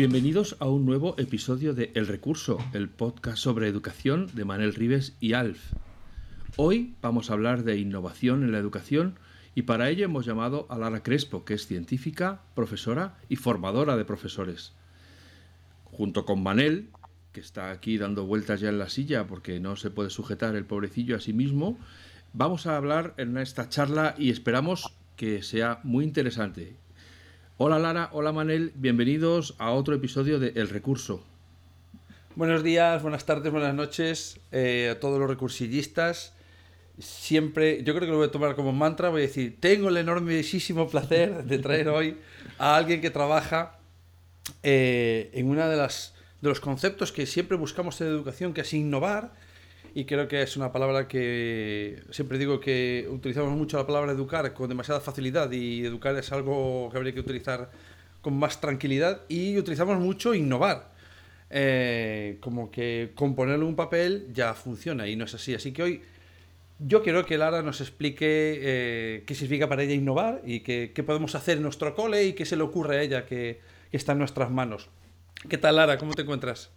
Bienvenidos a un nuevo episodio de El Recurso, el podcast sobre educación de Manel Rives y Alf. Hoy vamos a hablar de innovación en la educación y para ello hemos llamado a Lara Crespo, que es científica, profesora y formadora de profesores. Junto con Manel, que está aquí dando vueltas ya en la silla porque no se puede sujetar el pobrecillo a sí mismo, vamos a hablar en esta charla y esperamos que sea muy interesante. Hola Lara, hola Manel, bienvenidos a otro episodio de El Recurso. Buenos días, buenas tardes, buenas noches eh, a todos los recursillistas siempre, yo creo que lo voy a tomar como mantra, voy a decir, tengo el enormísimo placer de traer hoy a alguien que trabaja eh, en uno de, las, de los conceptos que siempre buscamos en educación, que es innovar, y creo que es una palabra que siempre digo que utilizamos mucho la palabra educar con demasiada facilidad y educar es algo que habría que utilizar con más tranquilidad y utilizamos mucho innovar. Eh, como que componerle un papel ya funciona y no es así. Así que hoy yo quiero que Lara nos explique eh, qué significa para ella innovar y qué, podemos hacer en nuestro cole y qué se le ocurre a ella que, está en nuestras manos. ¿Qué tal, Lara? ¿Cómo te encuentras?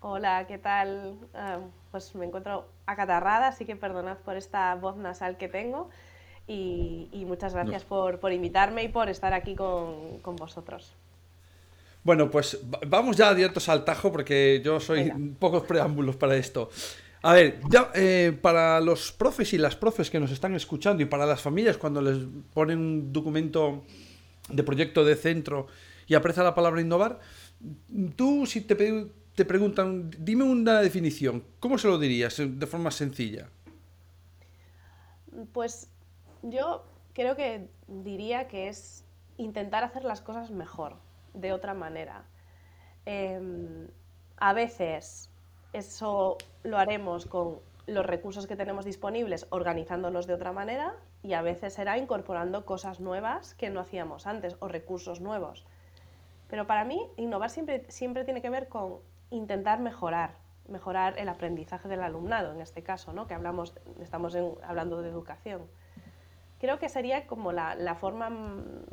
Hola, ¿qué tal? Ah, pues me encuentro acatarrada, así que perdonad por esta voz nasal que tengo y, muchas gracias por, invitarme y por estar aquí con, vosotros. Bueno, pues vamos ya directos al tajo porque yo soy pocos preámbulos para esto. A ver, ya eh, para los profes y las profes que nos están escuchando y para las familias cuando les ponen un documento de proyecto de centro y aprecia la palabra innovar, tú si te, te preguntan, dime una definición, ¿cómo se lo dirías de forma sencilla? Pues yo creo que diría que es intentar hacer las cosas mejor, de otra manera. Em, a veces eso lo haremos con los recursos que tenemos disponibles, organizándolos de otra manera y a veces será incorporando cosas nuevas que no hacíamos antes o recursos nuevos. Pero para mí, innovar siempre, siempre tiene que ver con intentar mejorar, mejorar el aprendizaje del alumnado, en este caso, ¿no? que hablamos, estamos hablando de educación. Creo que sería como la, la forma... Mm,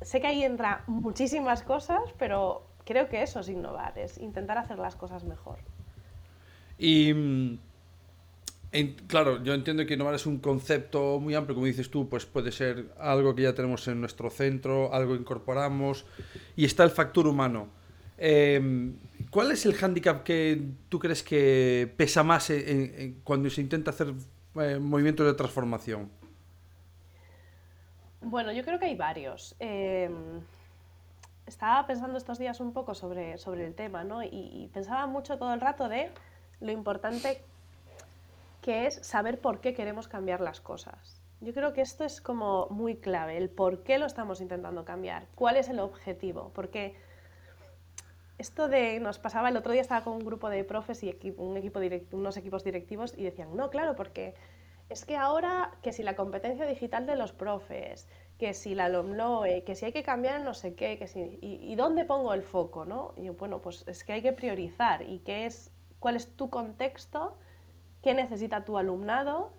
sé que ahí entra muchísimas cosas, pero creo que eso es innovar, es intentar hacer las cosas mejor. Y claro, yo entiendo que innovar es un concepto muy amplio, como dices tú, pues puede ser algo que ya tenemos en nuestro centro, algo incorporamos, y está el factor humano. Em, ¿Cuál es el hándicap que tú crees que pesa más cuando se intenta hacer eh, movimientos de transformación? Bueno, yo creo que hay varios. Em, estaba pensando estos días un poco sobre, sobre el tema, ¿no? y pensaba mucho todo el rato de lo importante que es saber por qué queremos cambiar las cosas. Yo creo que esto es como muy clave, el por qué lo estamos intentando cambiar, cuál es el objetivo, porque esto de, nos pasaba el otro día, estaba con un grupo de profes y un equipo unos equipos directivos y decían, no, claro, porque es que ahora, que si la competencia digital de los profes, que si la LOMLOE, que si hay que cambiar no sé qué, que si, y, dónde pongo el foco, ¿no? Y bueno, pues es que hay que priorizar y qué es cuál es tu contexto, qué necesita tu alumnado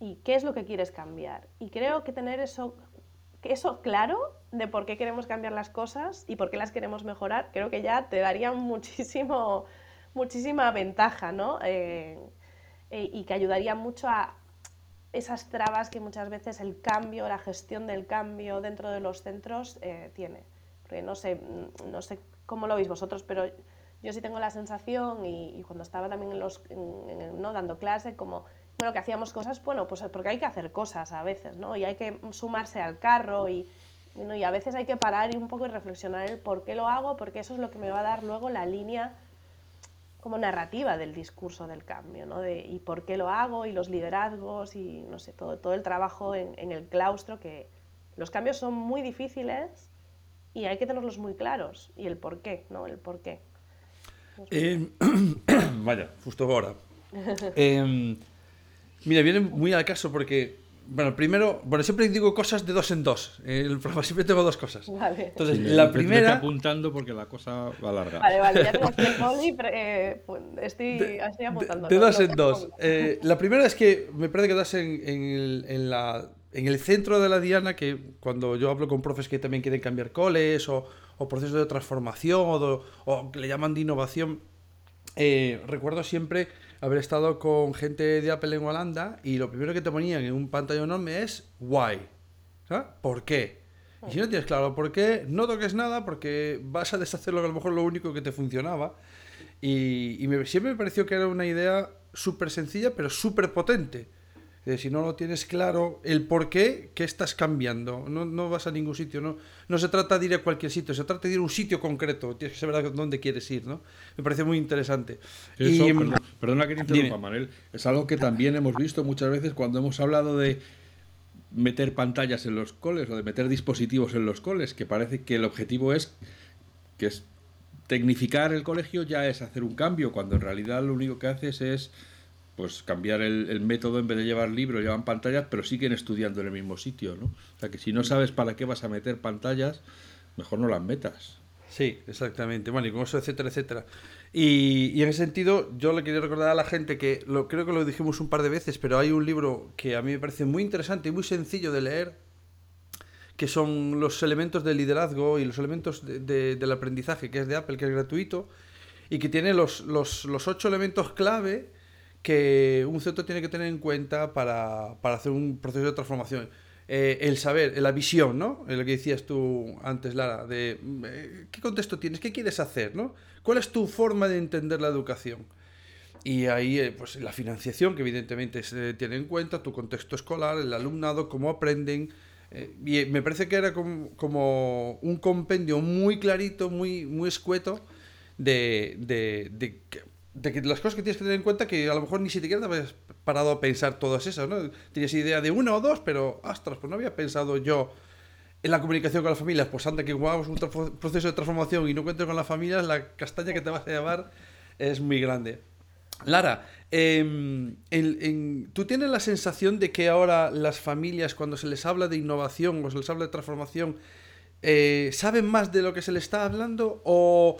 y qué es lo que quieres cambiar. Y creo que tener eso, eso claro de por qué queremos cambiar las cosas y por qué las queremos mejorar, creo que ya te daría muchísimo, muchísima ventaja, ¿no? Eh, eh, y que ayudaría mucho a esas trabas que muchas veces el cambio, la gestión del cambio dentro de los centros eh, tiene. Porque no sé, no sé cómo lo veis vosotros, pero yo sí tengo la sensación, y, cuando estaba también en los, ¿no? dando clase, como, bueno, que hacíamos cosas, bueno, pues porque hay que hacer cosas a veces, ¿no? Y hay que sumarse al carro y, y a veces hay que parar y un poco y reflexionar el por qué lo hago, porque eso es lo que me va a dar luego la línea como narrativa del discurso del cambio, ¿no? De, y por qué lo hago, y los liderazgos, y no sé, todo, todo el trabajo en, en el claustro, que los cambios son muy difíciles y hay que tenerlos muy claros, y el por qué, ¿no? El por qué. Eh, vaya, justo ahora. Eh, mira, viene muy al caso porque bueno, primero, bueno, siempre digo cosas de dos en dos. El programa siempre tengo dos cosas. Vale. Entonces, Sí, la me- me primera. estoy apuntando porque la cosa va larga. Vale, vale, ya tengo el boli, pero, eh, pues, estoy, estoy apuntando. De, de dos en dos. Eh, la primera es que me parece que das en, en el, en la- en el centro de la diana, que cuando yo hablo con profes que también quieren cambiar coles o, o procesos de transformación o, que le llaman de innovación, eh, recuerdo siempre haber estado con gente de Apple en Holanda y lo primero que te ponían en un pantalla enorme es why. ¿sabes? ¿Por qué? Y si no tienes claro por qué, no toques nada porque vas a deshacer lo que a lo mejor lo único que te funcionaba. Y, siempre me pareció que era una idea súper sencilla, pero súper potente. Si no lo tienes claro el por qué, ¿qué estás cambiando? No, no vas a ningún sitio. No, no se trata de ir a cualquier sitio, se trata de ir a un sitio concreto. Tienes que saber dónde quieres ir, ¿no? Me parece muy interesante. Eso, Y, perdón- perdona que te interrumpa, dime. Manel. Es algo que también hemos visto muchas veces cuando hemos hablado de meter pantallas en los coles o de meter dispositivos en los coles, que parece que el objetivo es que es tecnificar el colegio ya es hacer un cambio, cuando en realidad lo único que haces es pues cambiar el, el método en vez de llevar libros, llevan pantallas, pero siguen estudiando en el mismo sitio, ¿no? O sea que si no sabes para qué vas a meter pantallas, mejor no las metas. Sí, exactamente. Bueno, y con eso, etcétera, etcétera. Y, y en ese sentido, yo le quería recordar a la gente que lo, creo que lo dijimos un par de veces, pero hay un libro que a mí me parece muy interesante y muy sencillo de leer, que son los elementos del liderazgo y los elementos de- de- del aprendizaje, que es de Apple, que es gratuito, y que tiene los, los, los ocho elementos clave que un centro tiene que tener en cuenta para, para hacer un proceso de transformación. Eh, el saber, la visión, ¿no? Lo que decías tú antes, Lara, de eh, qué contexto tienes, qué quieres hacer, ¿no? ¿Cuál es tu forma de entender la educación? Y ahí, eh, pues la financiación, que evidentemente se tiene en cuenta, tu contexto escolar, el alumnado, cómo aprenden. y me parece que era como, como un compendio muy clarito, muy, muy escueto de, de, de que las cosas que tienes que tener en cuenta que a lo mejor ni siquiera te habías parado a pensar todas esas, ¿no? Tenías idea de una o dos, pero, ostras, pues no había pensado yo en la comunicación con las familias, pues anda que hagamos un proceso de transformación y no cuento con las familias, la castaña que te vas a llevar es muy grande. Lara, em, ¿tú tienes la sensación de que ahora las familias, cuando se les habla de innovación o se les habla de transformación, eh, saben más de lo que se les está hablando o,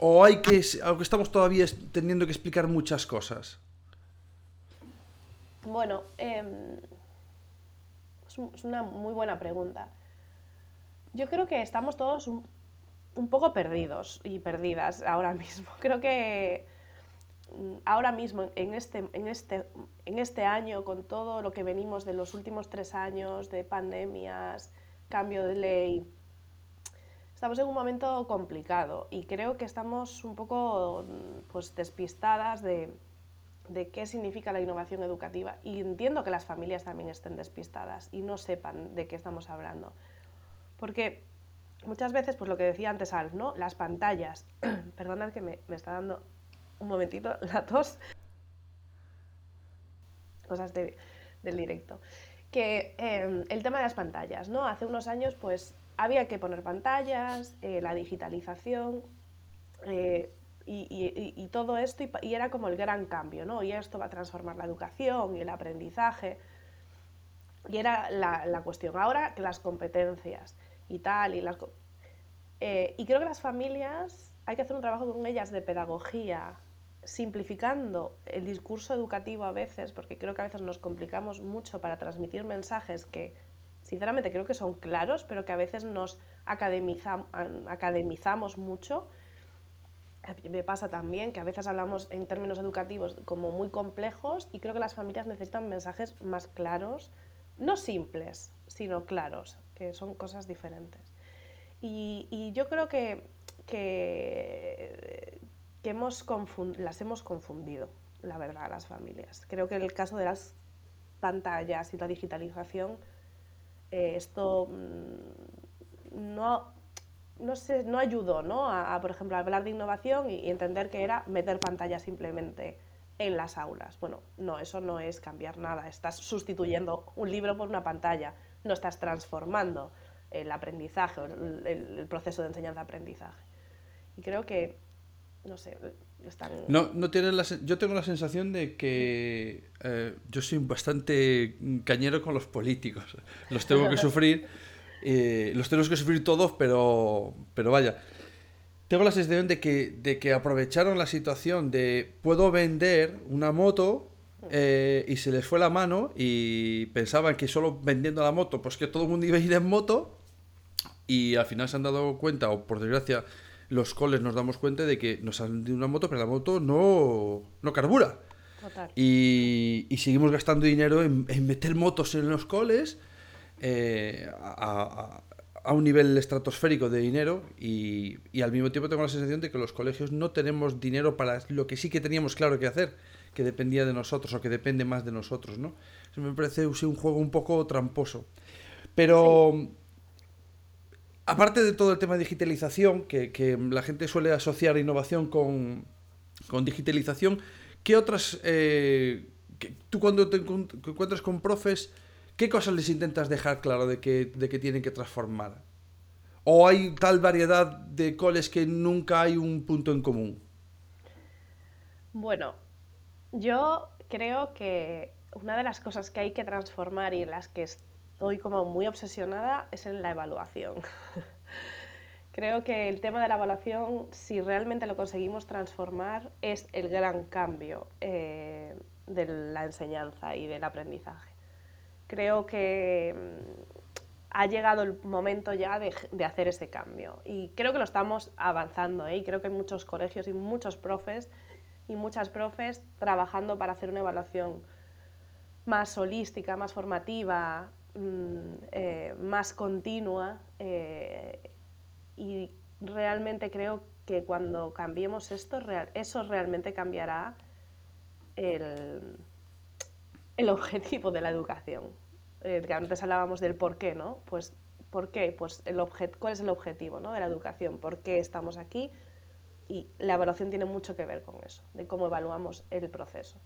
o hay que, aunque estamos todavía teniendo que explicar muchas cosas? Bueno, em, es una muy buena pregunta. Yo creo que estamos todos un, un poco perdidos y perdidas ahora mismo. Creo que mm, ahora mismo, en este, en, este, en este año, con todo lo que venimos de los últimos tres años, de pandemias, cambio de ley, estamos en un momento complicado y creo que estamos un poco pues, despistadas de, de qué significa la innovación educativa y entiendo que las familias también estén despistadas y no sepan de qué estamos hablando. Porque muchas veces, pues lo que decía antes Alf, ¿no? Las pantallas, perdonad que me, me está dando un momentito la tos, cosas de- del directo, que eh, el tema de las pantallas, ¿no? Hace unos años, pues había que poner pantallas, eh, la digitalización, eh, y, y- y- todo esto, y, y era como el gran cambio, ¿no? Y esto va a transformar la educación y el aprendizaje. Y era la, la cuestión. Ahora que las competencias y tal, y las... eh, y creo que las familias, hay que hacer un trabajo con ellas de pedagogía, simplificando el discurso educativo a veces, porque creo que a veces nos complicamos mucho para transmitir mensajes que, sinceramente, creo que son claros, pero que a veces nos an- academizamos mucho. Me pasa también que a veces hablamos en términos educativos como muy complejos y creo que las familias necesitan mensajes más claros, no simples, sino claros, que son cosas diferentes. Y, y yo creo que, que, que hemos las hemos confundido, la verdad, las familias. Creo que en el caso de las pantallas y la digitalización, eh, esto mm, no, no, sé, no ayudó ¿no? A, por ejemplo, hablar de innovación y, entender que era meter pantalla simplemente en las aulas. Bueno, no, eso no es cambiar nada. Estás sustituyendo un libro por una pantalla, no estás transformando el aprendizaje, el, el proceso de enseñanza-aprendizaje. Y creo que, no sé, están... No, no tienen la, yo tengo la sensación de que eh, yo soy bastante cañero con los políticos. Los tengo que sufrir, eh, los tenemos que sufrir todos, pero, pero vaya. Tengo la sensación de que, de que aprovecharon la situación de puedo vender una moto eh, y se les fue la mano y pensaban que solo vendiendo la moto, pues que todo el mundo iba a ir en moto y al final se han dado cuenta, o por desgracia los coles nos damos cuenta de que nos han dado una moto, pero la moto no, no carbura. Y, y, seguimos gastando dinero en, meter motos en los coles eh, a, a, un nivel estratosférico de dinero y, y, al mismo tiempo tengo la sensación de que los colegios no tenemos dinero para lo que sí que teníamos claro que hacer, que dependía de nosotros o que depende más de nosotros. ¿no? Eso me parece un juego un poco tramposo. Pero aparte de todo el tema de digitalización, que, la gente suele asociar innovación con, digitalización, ¿qué otras... Eh, tú cuando te encuentras con profes, ¿qué cosas les intentas dejar claro de que, de que tienen que transformar? ¿O hay tal variedad de coles que nunca hay un punto en común? Bueno, yo creo que una de las cosas que hay que transformar y las que estoy como muy obsesionada es en la evaluación. Creo que el tema de la evaluación, si realmente lo conseguimos transformar, es el gran cambio eh, de la enseñanza y del aprendizaje. Creo que mm, ha llegado el momento ya de, hacer ese cambio y creo que lo estamos avanzando ¿eh? y creo que hay muchos colegios y muchos profes y muchas profes trabajando para hacer una evaluación más holística, más formativa, Mm, eh, más continua eh, y realmente creo que cuando cambiemos esto, eso realmente cambiará el, el objetivo de la educación. Eh, antes hablábamos del por qué, ¿no? Pues, ¿por qué? Pues el ¿cuál es el objetivo ¿no? de la educación? ¿Por qué estamos aquí? Y la evaluación tiene mucho que ver con eso, de cómo evaluamos el proceso.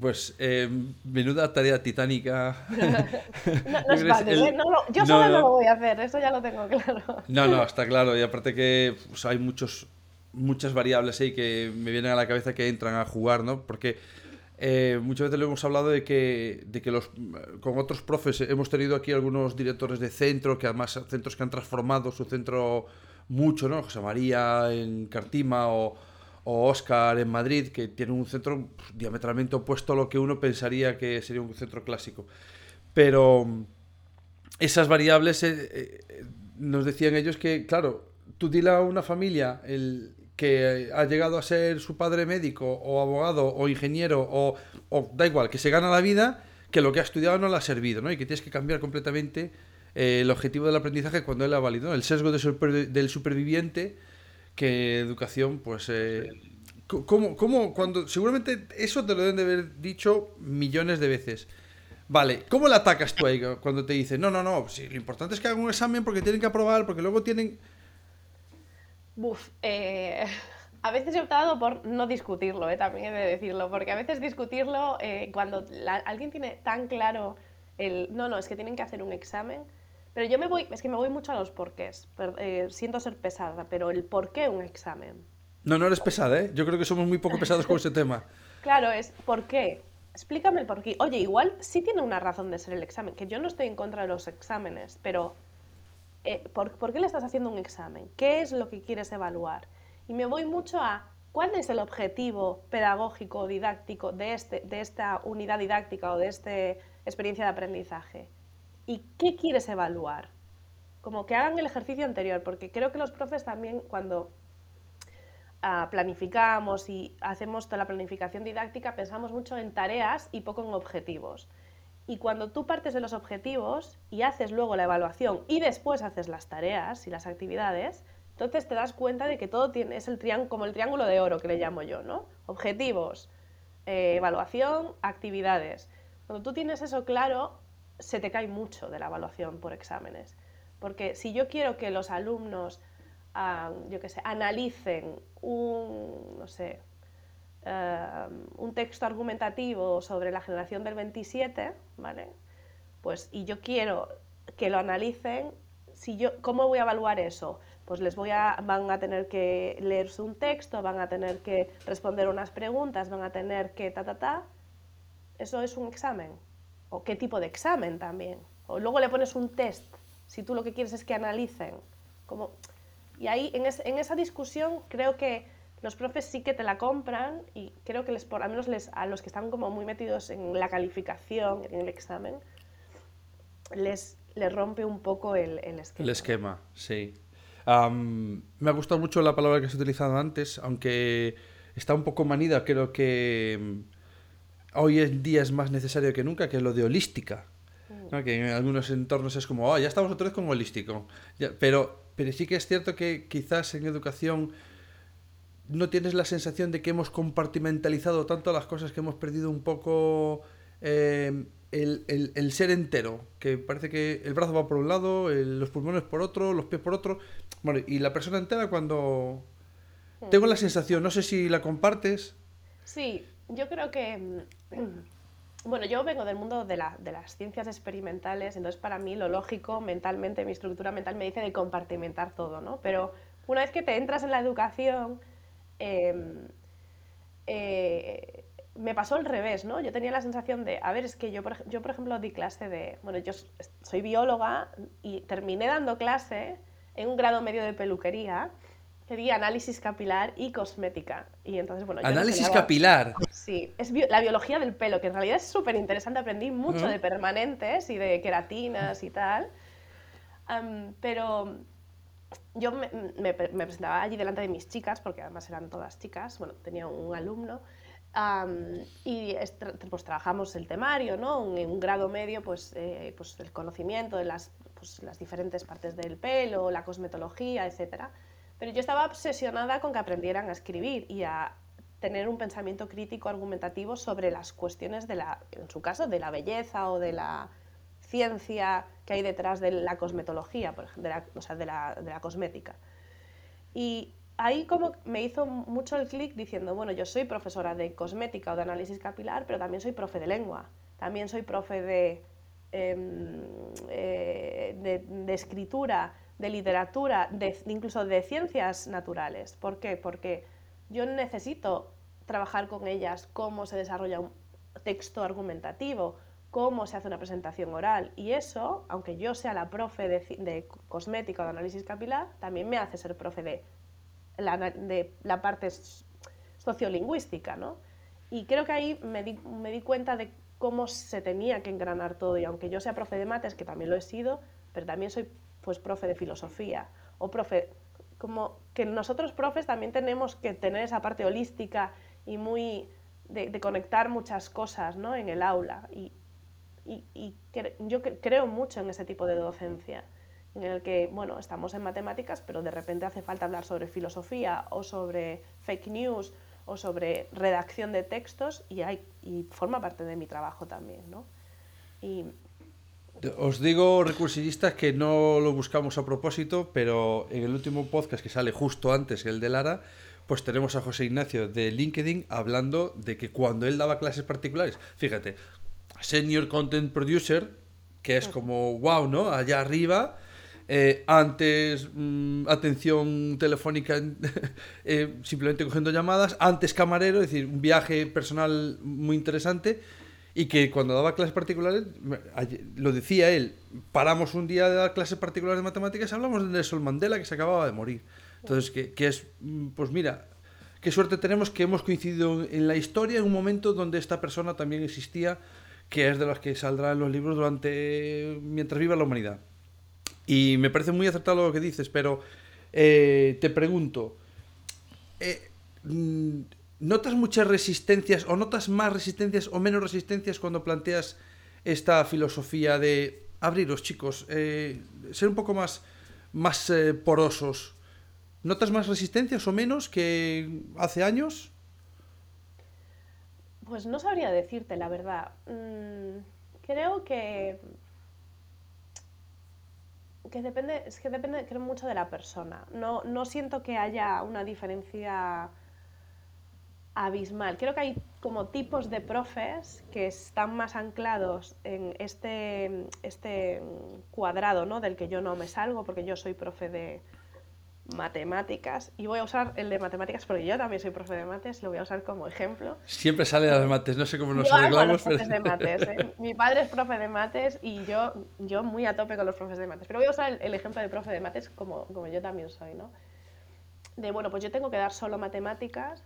Pues eh, menuda tarea titánica. no, es ¿eh? yo solo no, lo voy a hacer, eso ya lo tengo claro. No, no, está claro. Y aparte que pues, hay muchos, muchas variables ahí que me vienen a la cabeza que entran a jugar, ¿no? Porque eh, muchas veces lo hemos hablado de que, de que los, con otros profes hemos tenido aquí algunos directores de centro, que además centros que han transformado su centro mucho, ¿no? José María en Cartima o o Oscar en Madrid, que tiene un centro pues, diametralmente opuesto a lo que uno pensaría que sería un centro clásico. Pero mm, esas variables eh, eh, nos decían ellos que, claro, tú dile a una familia el, que ha llegado a ser su padre médico o abogado o ingeniero o, da igual, que se gana la vida, que lo que ha estudiado no le ha servido, ¿no? Y que tienes que cambiar completamente eh, el objetivo del aprendizaje cuando él ha valido. El sesgo del superviviente que educación, pues... Eh, ¿cómo, ¿Cómo, cuando... Seguramente eso te lo deben de haber dicho millones de veces. Vale, ¿cómo le atacas tú ahí cuando te dicen, no, no, no, sí, lo importante es que hagan un examen porque tienen que aprobar, porque luego tienen... Buf, eh, a veces he optado por no discutirlo, eh, también he de decirlo, porque a veces discutirlo, eh, cuando alguien tiene tan claro el, no, no, es que tienen que hacer un examen, pero yo me voy, es que me voy mucho a los porqués. Eh, siento ser pesada, pero el por qué un examen. No, no eres pesada, ¿eh? Yo creo que somos muy poco pesados con ese tema. Claro, es ¿por qué? Explícame el por qué. Oye, igual sí tiene una razón de ser el examen, que yo no estoy en contra de los exámenes, pero eh, ¿por, ¿por, qué le estás haciendo un examen? ¿Qué es lo que quieres evaluar? Y me voy mucho a cuál es el objetivo pedagógico o didáctico de, este, de esta unidad didáctica o de esta experiencia de aprendizaje. ¿Y qué quieres evaluar? Como que hagan el ejercicio anterior, porque creo que los profes también cuando ah, planificamos y hacemos toda la planificación didáctica pensamos mucho en tareas y poco en objetivos. Y cuando tú partes de los objetivos y haces luego la evaluación y después haces las tareas y las actividades, entonces te das cuenta de que todo tiene, es el como el triángulo de oro que le llamo yo, ¿no? Objetivos, eh, evaluación, actividades. Cuando tú tienes eso claro, se te cae mucho de la evaluación por exámenes. Porque si yo quiero que los alumnos, yo qué sé, analicen un, no sé, un texto argumentativo sobre la generación del 27, ¿vale? Pues, y yo quiero que lo analicen, si yo, ¿cómo voy a evaluar eso? Pues les voy a, van a tener que leerse un texto, van a tener que responder unas preguntas, van a tener que ta, ta, ta. ¿Eso es un examen? ¿O qué tipo de examen también? O luego le pones un test, si tú lo que quieres es que analicen. Como... Y ahí, en, en esa discusión, creo que los profes sí que te la compran y creo que les, por lo menos les, a los que están como muy metidos en la calificación, en el examen, les, les rompe un poco el, el esquema. El esquema, sí. me ha gustado mucho la palabra que has utilizado antes, aunque está un poco manida, creo que hoy en día es más necesario que nunca, que es lo de holística. Mm. Que en algunos entornos es como, oh, ya estamos otra vez con holístico. pero, pero sí que es cierto que quizás en educación no tienes la sensación de que hemos compartimentalizado tanto las cosas que hemos perdido un poco eh, el, ser entero, que parece que el brazo va por un lado, los pulmones por otro, los pies por otro, bueno, y la persona entera cuando... Tengo la sensación, no sé si la compartes. Sí, yo creo que... Bueno, yo vengo del mundo de, de las ciencias experimentales, entonces para mí lo lógico mentalmente, mi estructura mental me dice de compartimentar todo, ¿no? Pero una vez que te entras en la educación, Em, eh, me pasó al revés, ¿no? Yo tenía la sensación de, a ver, es que yo por, yo, por ejemplo, di clase de, bueno, yo soy bióloga y terminé dando clase en un grado medio de peluquería di análisis capilar y cosmética. Y entonces, bueno, ¿Análisis capilar? Sí, es la biología del pelo, que en realidad es súper interesante, aprendí mucho de permanentes y de queratinas y tal. pero yo me, presentaba allí delante de mis chicas, porque además eran todas chicas, bueno, tenía un alumno, y pues trabajamos el temario, ¿no? En un grado medio, pues, eh, pues el conocimiento de las, pues, las diferentes partes del pelo, la cosmetología, etc. Pero yo estaba obsesionada con que aprendieran a escribir y a tener un pensamiento crítico argumentativo sobre las cuestiones de la, en su caso, de la belleza o de la ciencia que hay detrás de la cosmetología, por ejemplo, de la, de la, cosmética. Y ahí como me hizo mucho el clic diciendo, bueno, yo soy profesora de cosmética o de análisis capilar, pero también soy profe de lengua, también soy profe de, em, eh, de, escritura, de literatura, de, incluso de ciencias naturales. ¿Por qué? Porque yo necesito trabajar con ellas cómo se desarrolla un texto argumentativo, cómo se hace una presentación oral. Y eso, aunque yo sea la profe de, cosmética o de análisis capilar, también me hace ser profe de la, de la parte sociolingüística, ¿no? Y creo que ahí me di, me di cuenta de cómo se tenía que engranar todo. Y aunque yo sea profe de mates, que también lo he sido, pero también soy pues profe de filosofía o profe como que nosotros profes también tenemos que tener esa parte holística y muy de, conectar muchas cosas ¿no? en el aula y, y, yo creo mucho en ese tipo de docencia, en el que, bueno, estamos en matemáticas, pero de repente hace falta hablar sobre filosofía o sobre fake news o sobre redacción de textos y, forma parte de mi trabajo también, ¿no? Os digo, recursillistas, que no lo buscamos a propósito, pero en el último podcast que sale justo antes que el de Lara, pues tenemos a José Ignacio de LinkedIn hablando de que cuando él daba clases particulares, fíjate, Senior Content Producer, que es como wow, ¿no? Allá arriba. Eh, antes mm, atención telefónica eh, simplemente cogiendo llamadas, antes camarero, es decir, un viaje personal muy interesante y que cuando daba clases particulares, lo decía él, paramos un día de dar clases particulares de matemáticas hablamos de Nelson Mandela que se acababa de morir. Entonces, que, que es, mm, pues mira, qué suerte tenemos que hemos coincidido en la historia en un momento donde esta persona también existía que es de las que saldrán los libros durante mientras viva la humanidad. Y me parece muy acertado lo que dices, pero eh, te pregunto, eh, mm, ¿notas muchas resistencias o notas más resistencias o menos resistencias cuando planteas esta filosofía de abriros, chicos, eh, ser un poco más, más porosos? ¿Notas más resistencias o menos que hace años? Pues no sabría decirte, la verdad. Mm, creo que que depende, es que depende creo mucho de la persona. No, no siento que haya una diferencia abismal. Creo que hay como tipos de profes que están más anclados en este, este cuadrado ¿no? del que yo no me salgo, porque yo soy profe de matemáticas, y voy a usar el de matemáticas porque yo también soy profe de mates, lo voy a usar como ejemplo. Siempre sale las mates, no sé cómo nos arreglamos. Pero... De mates, ¿eh? Mi padre es profe de mates y yo, yo muy a tope con los profes de mates, pero voy a usar el, el ejemplo de profe de mates como, como yo también soy, ¿no? De, bueno, pues yo tengo que dar solo matemáticas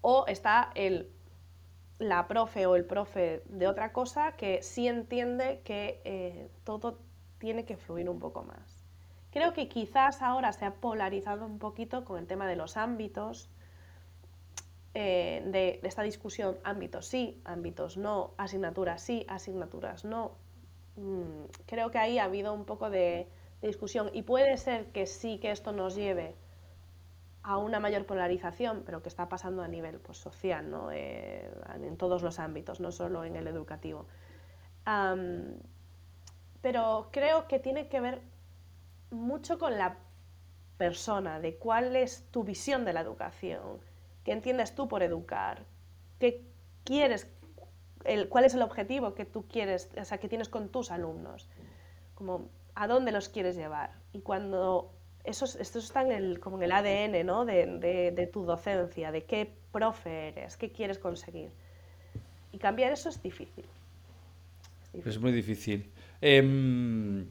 o está el, la profe o el profe de otra cosa que sí entiende que eh, todo tiene que fluir un poco más. Creo que quizás ahora se ha polarizado un poquito con el tema de los ámbitos, eh, de, esta discusión, ámbitos sí, ámbitos no, asignaturas sí, asignaturas no. Mm, creo que ahí ha habido un poco de, de discusión y puede ser que sí que esto nos lleve a una mayor polarización, pero que está pasando a nivel pues, social, ¿no? Eh, en todos los ámbitos, no solo en el educativo. Pero creo que tiene que ver mucho con la persona, de cuál es tu visión de la educación, qué entiendes tú por educar, qué quieres, el, cuál es el objetivo que tú quieres, o sea, que tienes con tus alumnos, como a dónde los quieres llevar. Y cuando eso, esto está en el, como en el ADN ¿no? de, de, de, tu docencia, de qué profe eres, qué quieres conseguir. Y cambiar eso es difícil. Es, difícil. es muy difícil. Eh,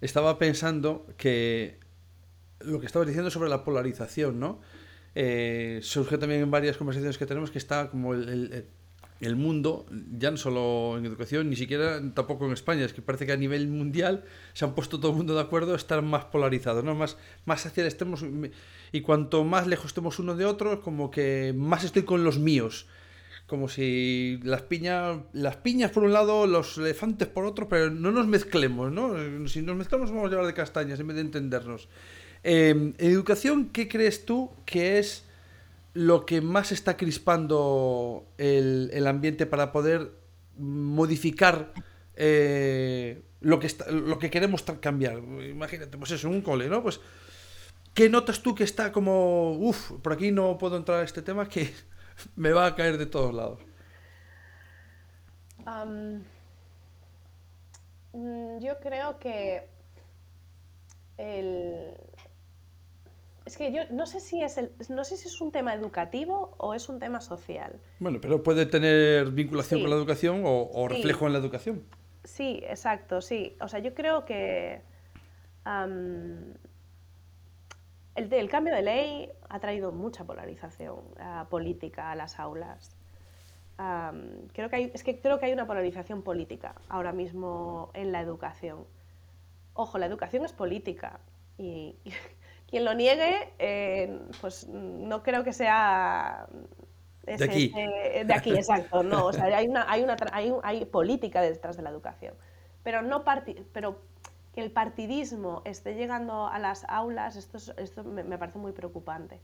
estaba pensando que lo que estabas diciendo sobre la polarización, ¿no? Eh, surge también en varias conversaciones que tenemos que está como el, el, el mundo, ya no solo en educación, ni siquiera tampoco en España, es que parece que a nivel mundial se han puesto todo el mundo de acuerdo a estar más polarizados, ¿no? más, más hacia el extremo. Y cuanto más lejos estemos uno de otro, como que más estoy con los míos. Como si las piñas, las piñas por un lado, los elefantes por otro, pero no nos mezclemos, ¿no? Si nos mezclamos vamos a llevar de castañas en vez de entendernos. Eh, educación, ¿qué crees tú que es lo que más está crispando el, el ambiente para poder modificar eh, lo, que está, lo que queremos cambiar. Imagínate, pues eso, un cole, ¿no? Pues, ¿qué notas tú que está como, uff, por aquí no puedo entrar a este tema que me va a caer de todos lados? Um, yo creo que el, es que yo no sé si es el, no sé si es un tema educativo o es un tema social. Bueno, pero puede tener vinculación sí. con la educación o, o sí. reflejo en la educación. Sí, exacto, sí. O sea, yo creo que um, el, el, cambio de ley ha traído mucha polarización uh, política a las aulas. Um, creo que hay, es que creo que hay una polarización política ahora mismo en la educación. Ojo, la educación es política y quien lo niegue, eh, pues no creo que sea ese, de aquí. Ese, de aquí, exacto. No, o sea, hay, una, hay, una, hay, hay política detrás de la educación. Pero, no parti pero que el partidismo esté llegando a las aulas, esto, es, esto me, me, parece muy preocupante.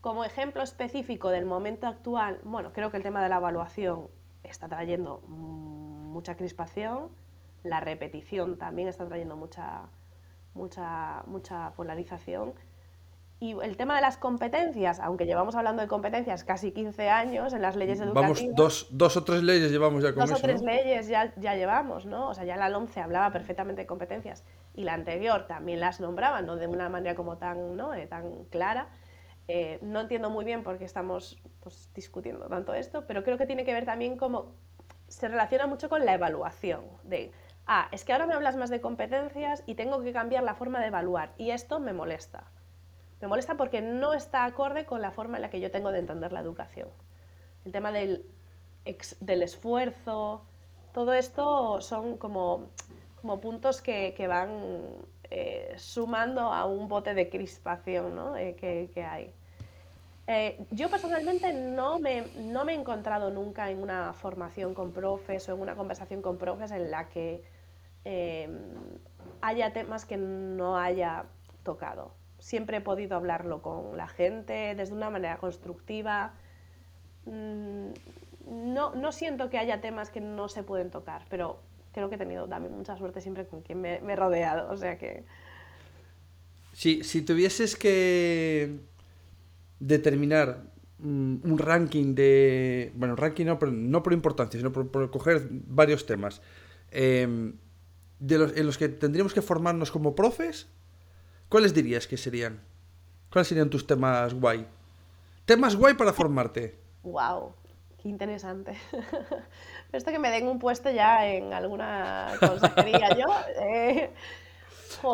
Como ejemplo específico del momento actual, bueno, creo que el tema de la evaluación está trayendo mucha crispación, la repetición también está trayendo mucha, mucha, mucha polarización. Y el tema de las competencias, aunque llevamos hablando de competencias casi 15 años en las leyes educativas... Vamos, dos, dos o tres leyes llevamos ya con dos eso, o tres ¿no? leyes ya, ya llevamos, ¿no? O sea, ya la LOMCE hablaba perfectamente de competencias y la anterior también las nombraba, no de una manera como tan, ¿no? Eh, tan clara. Eh, no entiendo muy bien por qué estamos pues, discutiendo tanto esto, pero creo que tiene que ver también como... Se relaciona mucho con la evaluación de ah, es que ahora me hablas más de competencias y tengo que cambiar la forma de evaluar y esto me molesta. Me molesta porque no está acorde con la forma en la que yo tengo de entender la educación. El tema del, ex, del esfuerzo, todo esto son como, como puntos que, que van eh, sumando a un bote de crispación ¿no? eh, que, que, hay. Eh, yo personalmente no me, no me he encontrado nunca en una formación con profes o en una conversación con profes en la que eh, haya temas que no haya tocado. Siempre he podido hablarlo con la gente desde una manera constructiva. Mm, no, no siento que haya temas que no se pueden tocar, pero creo que he tenido también mucha suerte siempre con quien me, he rodeado, o sea que... Si, si tuvieses que determinar mm, un ranking de... Bueno, ranking no, pero no por importancia, sino por, coger varios temas. Em, de los, en los que tendríamos que formarnos como profes, ¿cuáles dirías que serían? ¿Cuáles serían tus temas guay? Temas guay para formarte. Wow, qué interesante. Esto que me den un puesto ya en alguna consejería yo. Eh,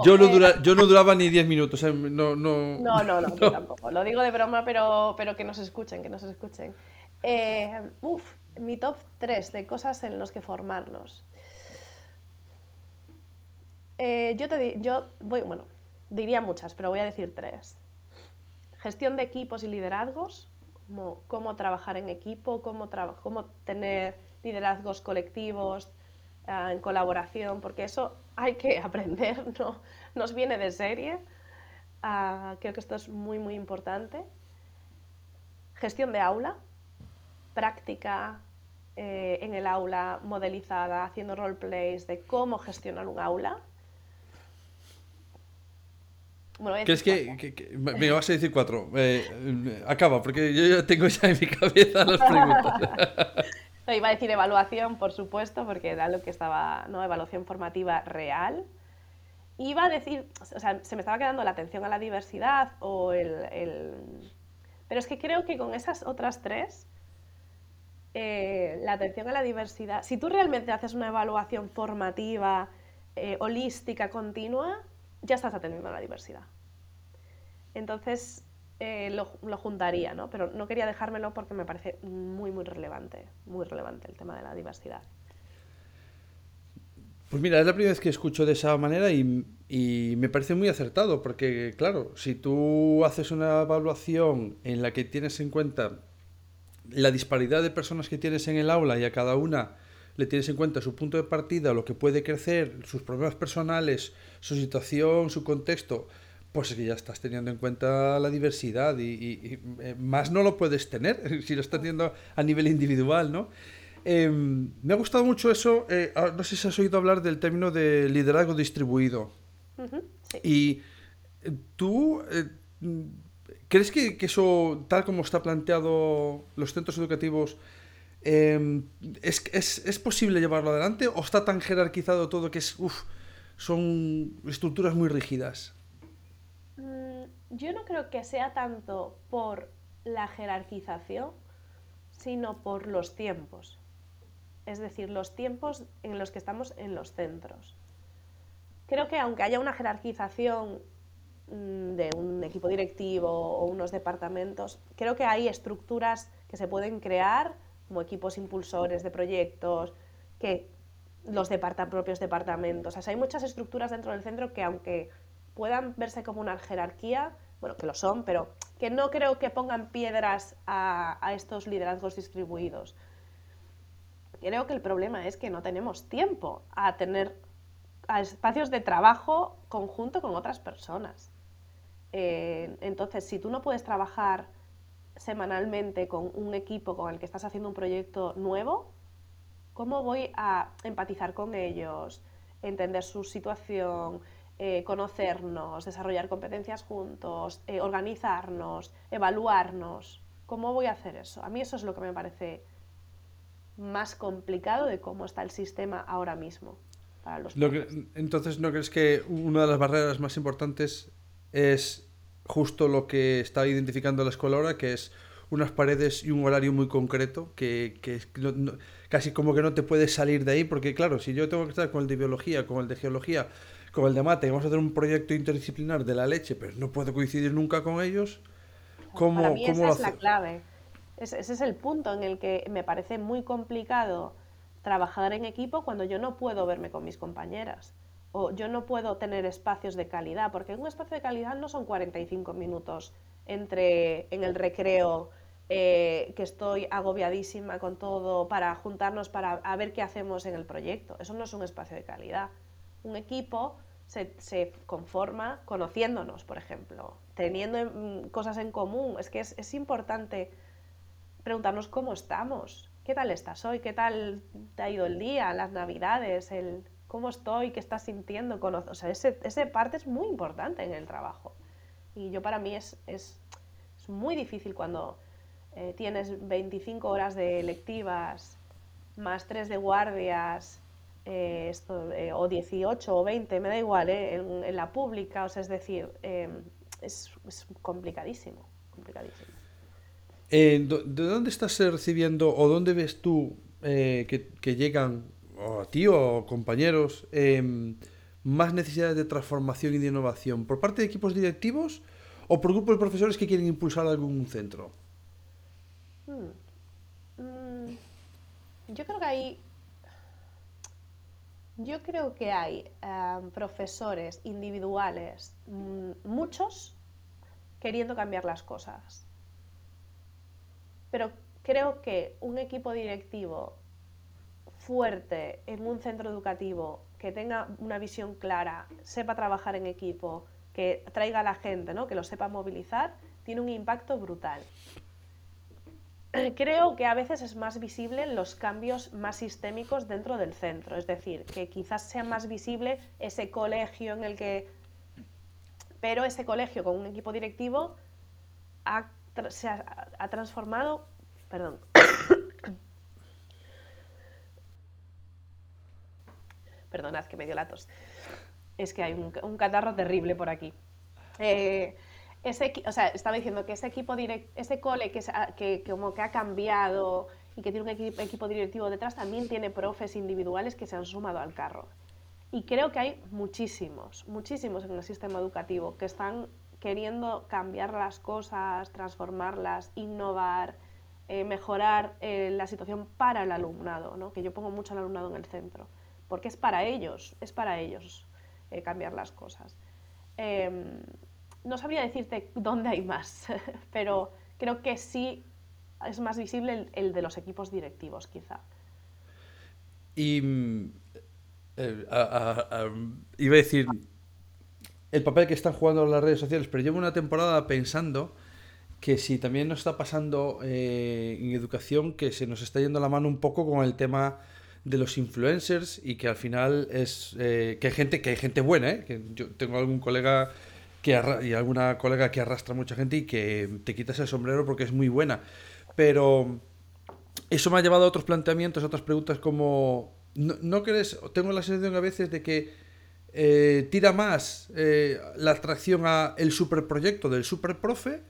yo, no yo no duraba ni 10 minutos. Eh, no, no, no, no, no, tampoco. Lo digo de broma, pero, pero que nos escuchen, que nos escuchen. Eh, uf, mi top 3 de cosas en los que formarnos. Yo te yo voy, bueno, diría muchas, pero voy a decir tres. Gestión de equipos y liderazgos, como cómo trabajar en equipo, cómo, cómo tener liderazgos colectivos, ah, en colaboración, porque eso hay que aprender, no nos viene de serie. Ah, creo que esto es muy, muy importante. Gestión de aula, práctica eh, en el aula modelizada, haciendo roleplays de cómo gestionar un aula. Bueno, es que, me vas a decir cuatro. Eh, acaba, porque yo ya tengo ya en mi cabeza las preguntas. No, iba a decir evaluación, por supuesto, porque era lo que estaba, ¿no? Evaluación formativa real. Iba a decir, o sea, se me estaba quedando la atención a la diversidad o el... Pero es que creo que con esas otras tres, eh, la atención a la diversidad, si tú realmente haces una evaluación formativa, eh, holística, continua, ya estás atendiendo a la diversidad. Entonces, eh, lo, juntaría, ¿no? Pero no quería dejármelo porque me parece muy, muy relevante, muy relevante el tema de la diversidad. Pues mira, es la primera vez que escucho de esa manera y, y, me parece muy acertado, porque claro, si tú haces una evaluación en la que tienes en cuenta la disparidad de personas que tienes en el aula y a cada una le tienes en cuenta su punto de partida, lo que puede crecer, sus problemas personales, su situación, su contexto, pues es que ya estás teniendo en cuenta la diversidad y, eh, más no lo puedes tener si lo estás teniendo a nivel individual, ¿no? Em, me ha gustado mucho eso, eh, ah, no sé si has oído hablar del término de liderazgo distribuido. Y eh, tú, ¿crees que, eso, tal como está planteado los centros educativos, em, es, posible llevarlo adelante o está tan jerarquizado todo que es, son estructuras muy rígidas? yo no creo que sea tanto por la jerarquización, sino por los tiempos. Es decir, los tiempos en los que estamos en los centros. Creo que aunque haya una jerarquización mm, de un equipo directivo o unos departamentos, creo que hay estructuras que se pueden crear como equipos impulsores de proyectos, que los propios departamentos. O sea, hay muchas estructuras dentro del centro que aunque puedan verse como una jerarquía, bueno, que lo son, pero que no creo que pongan piedras a, estos liderazgos distribuidos. Creo que el problema es que no tenemos tiempo a tener espacios de trabajo conjunto con otras personas. Eh, entonces, si tú no puedes trabajar semanalmente con un equipo con el que estás haciendo un proyecto nuevo, ¿cómo voy a empatizar con ellos, entender su situación, eh, conocernos, desarrollar competencias juntos, eh, organizarnos, evaluarnos. ¿Cómo voy a hacer eso? A mí eso es lo que me parece más complicado de cómo está el sistema ahora mismo. Para los entonces, ¿no crees que una de las barreras más importantes es justo lo que está identificando la escuela ahora, que es unas paredes y un horario muy concreto, que, casi como que no te puedes salir de ahí, porque claro, si yo tengo que estar con el de biología, con el de geología, como el de mate, vamos a hacer un proyecto interdisciplinar de la leche, pero no puedo coincidir nunca con ellos, ¿cómo, Para mí esa es la clave. Ese, es el punto en el que me parece muy complicado trabajar en equipo cuando yo no puedo verme con mis compañeras o yo no puedo tener espacios de calidad, porque un espacio de calidad no son 45 minutos entre en el recreo eh, que estoy agobiadísima con todo para juntarnos para a ver qué hacemos en el proyecto. Eso no es un espacio de calidad. Un equipo se, conforma conociéndonos, por ejemplo, teniendo cosas en común. Es que es, importante preguntarnos cómo estamos, ¿qué tal estás hoy? ¿Qué tal te ha ido el día, las navidades, el cómo estoy, qué estás sintiendo? O sea, ese, ese parte es muy importante en el trabajo. Y yo para mí es, es, es muy difícil cuando eh, tienes 25 horas de lectivas, más 3 de guardias, eh, eh, o 18 o 20, me da igual, en, en, la pública, o sea, es decir, es, es, complicadísimo, complicadísimo. ¿De dónde estás recibiendo o dónde ves tú que, que, llegan, o a ti o compañeros, em, más necesidades de transformación y de innovación? ¿Por parte de equipos directivos o por grupos de profesores que quieren impulsar algún centro? Hmm. Mm, yo creo que hay. Yo creo que hay em, profesores individuales, mm, muchos, queriendo cambiar las cosas. Pero creo que un equipo directivo fuerte en un centro educativo que tenga una visión clara, sepa trabajar en equipo, que traiga a la gente, ¿no? que lo sepa movilizar, tiene un impacto brutal. creo que a veces es más visible los cambios más sistémicos dentro del centro, es decir, que quizás sea más visible ese colegio en el que, pero ese colegio con un equipo directivo ha, se ha, transformado, perdón, perdonad que me dio latos, es que hay un, catarro terrible por aquí. Eh, ese, o sea, estaba diciendo que ese equipo direct, ese cole que, como que ha cambiado y que tiene un equipo, equipo directivo detrás, también tiene profes individuales que se han sumado al carro. Y creo que hay muchísimos, muchísimos en el sistema educativo que están queriendo cambiar las cosas, transformarlas, innovar, eh, mejorar eh, la situación para el alumnado, ¿no? que yo pongo mucho al alumnado en el centro, porque es para ellos, es para ellos eh, cambiar las cosas. Em, no sabría decirte dónde hay más, pero creo que sí es más visible el, de los equipos directivos, quizá. Y mm, eh, iba a decir el papel que están jugando las redes sociales, pero llevo una temporada pensando que si también nos está pasando eh, en educación que se nos está yendo la mano un poco con el tema de los influencers y que al final es eh, que hay gente que hay gente buena, que yo tengo algún colega y alguna colega que arrastra mucha gente y que te quitas el sombrero porque es muy buena. Pero eso me ha llevado a otros planteamientos, a otras preguntas como, ¿no, crees? Tengo la sensación a veces de que eh, tira más eh, la atracción a el superproyecto del superprofe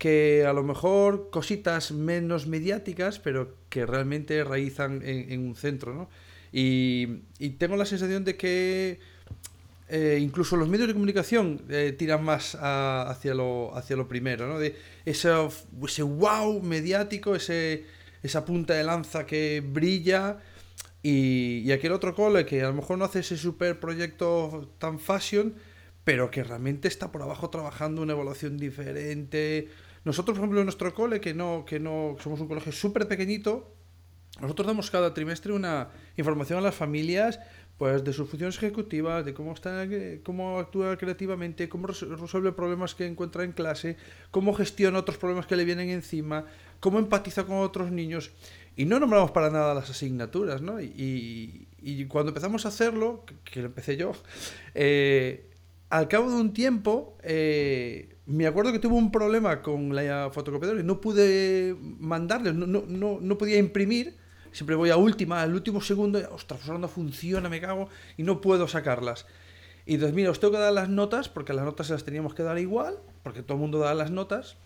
que a lo mejor cositas menos mediáticas, pero que realmente raizan en, un centro, ¿no? Y, y tengo la sensación de que eh, incluso los medios de comunicación eh, tiran más hacia, lo, hacia lo primero, ¿no? Ese wow mediático, ese, esa punta de lanza que brilla y, y aquel otro cole que a lo mejor no hace ese super proyecto tan fashion, pero que realmente está por abajo trabajando una evaluación diferente. Nosotros, por ejemplo, en nuestro cole, que no, que no somos un colegio súper pequeñito, nosotros damos cada trimestre una información a las familias pues de sus funciones ejecutivas, de cómo está, cómo actúa creativamente, cómo resuelve problemas que encuentra en clase, cómo gestiona otros problemas que le vienen encima, cómo empatiza con otros niños. Y no nombramos para nada las asignaturas, ¿no? Y, y cuando empezamos a hacerlo, que, lo empecé yo, eh, al cabo de un tiempo, eh, me acuerdo que tuve un problema con la fotocopiadora y no pude mandarles, no, no, no, no podía imprimir siempre voy a última, al último segundo, ostras, pues no funciona, me cago, y no puedo sacarlas. Y entonces, mira, os tengo que dar las notas, porque las notas se las teníamos que dar igual, porque todo el mundo da las notas.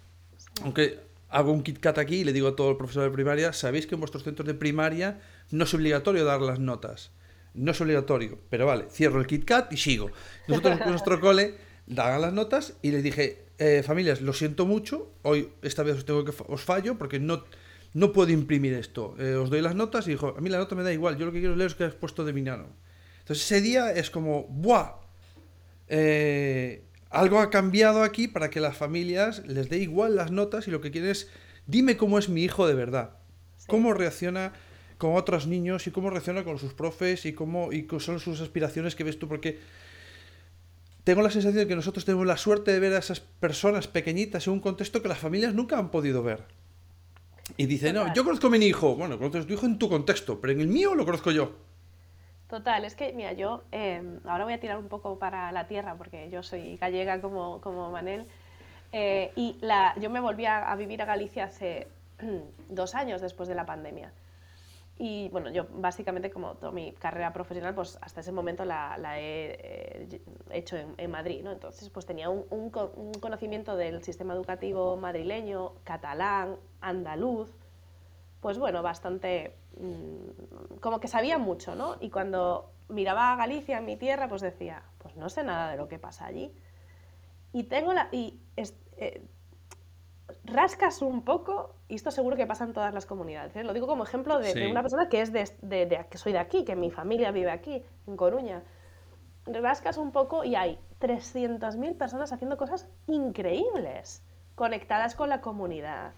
Aunque hago un KitKat aquí y le digo a todo el profesor de primaria, sabéis que en vuestros centros de primaria no es obligatorio dar las notas. No es obligatorio, pero vale, cierro el KitKat y sigo. Nosotros en nuestro cole daban las notas y les dije, eh, familias, lo siento mucho, hoy esta vez os tengo que os fallo porque no no puedo imprimir esto. Eh, os doy las notas y dijo, a mí la nota me da igual, yo lo que quiero leer es que has puesto de Minano. Entonces ese día es como, ¡buah! Eh, algo ha cambiado aquí para que las familias les dé igual las notas y lo que quieren es, dime cómo es mi hijo de verdad. Cómo reacciona con otros niños y cómo reacciona con sus profes y cómo y son sus aspiraciones que ves tú. Porque tengo la sensación de que nosotros tenemos la suerte de ver a esas personas pequeñitas en un contexto que las familias nunca han podido ver. Y dice, no, yo conozco a mi hijo. Bueno, conoces a tu hijo en tu contexto, pero en el mío lo conozco yo. Total, es que, mira, yo em, ahora voy a tirar un poco para la tierra porque yo soy gallega como, como Manel. Eh, y la, yo me volví a, a vivir a Galicia hace dos años después de la pandemia. Y bueno, yo básicamente como toda mi carrera profesional, pues hasta ese momento la, he eh, hecho en, Madrid, ¿no? Entonces pues tenía un, conocimiento del sistema educativo madrileño, catalán, andaluz, pues bueno, bastante, mmm, como que sabía mucho, ¿no? Y cuando miraba a Galicia, en mi tierra, pues decía, pues no sé nada de lo que pasa allí. Y tengo la... Y es, eh, rascas un poco, y esto seguro que pasa en todas las comunidades, ¿eh? lo digo como ejemplo de, sí. de una persona que, es de, de, que soy de aquí, que mi familia vive aquí, en Coruña. Rascas un poco y hay 300.000 personas haciendo cosas increíbles, conectadas con la comunidad,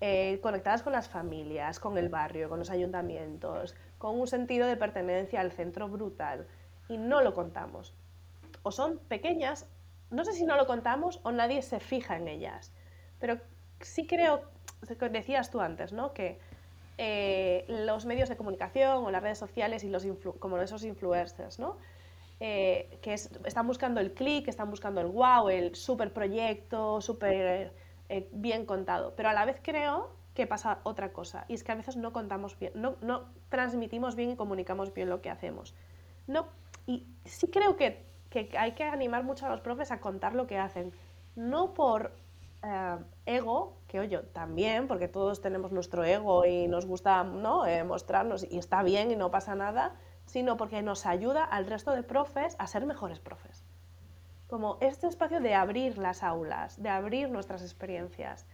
eh, conectadas con las familias, con el barrio, con los ayuntamientos, con un sentido de pertenencia al centro brutal. Y no lo contamos. O son pequeñas, no sé si no lo contamos o nadie se fija en ellas. Pero sí creo, decías tú antes, ¿no? Que eh, los medios de comunicación o las redes sociales y los como esos influencers, ¿no? Eh, que es, están buscando el clic, están buscando el wow, el super proyecto, súper eh, bien contado. Pero a la vez creo que pasa otra cosa, y es que a veces no contamos bien, no, no transmitimos bien y comunicamos bien lo que hacemos. No, y sí creo que, que hay que animar mucho a los profes a contar lo que hacen, no por eh, ego, que oye, también, porque todos tenemos nuestro ego y nos gusta ¿no? Eh, mostrarnos y está bien y no pasa nada, sino porque nos ayuda al resto de profes a ser mejores profes. Como este espacio de abrir las aulas, de abrir nuestras experiencias,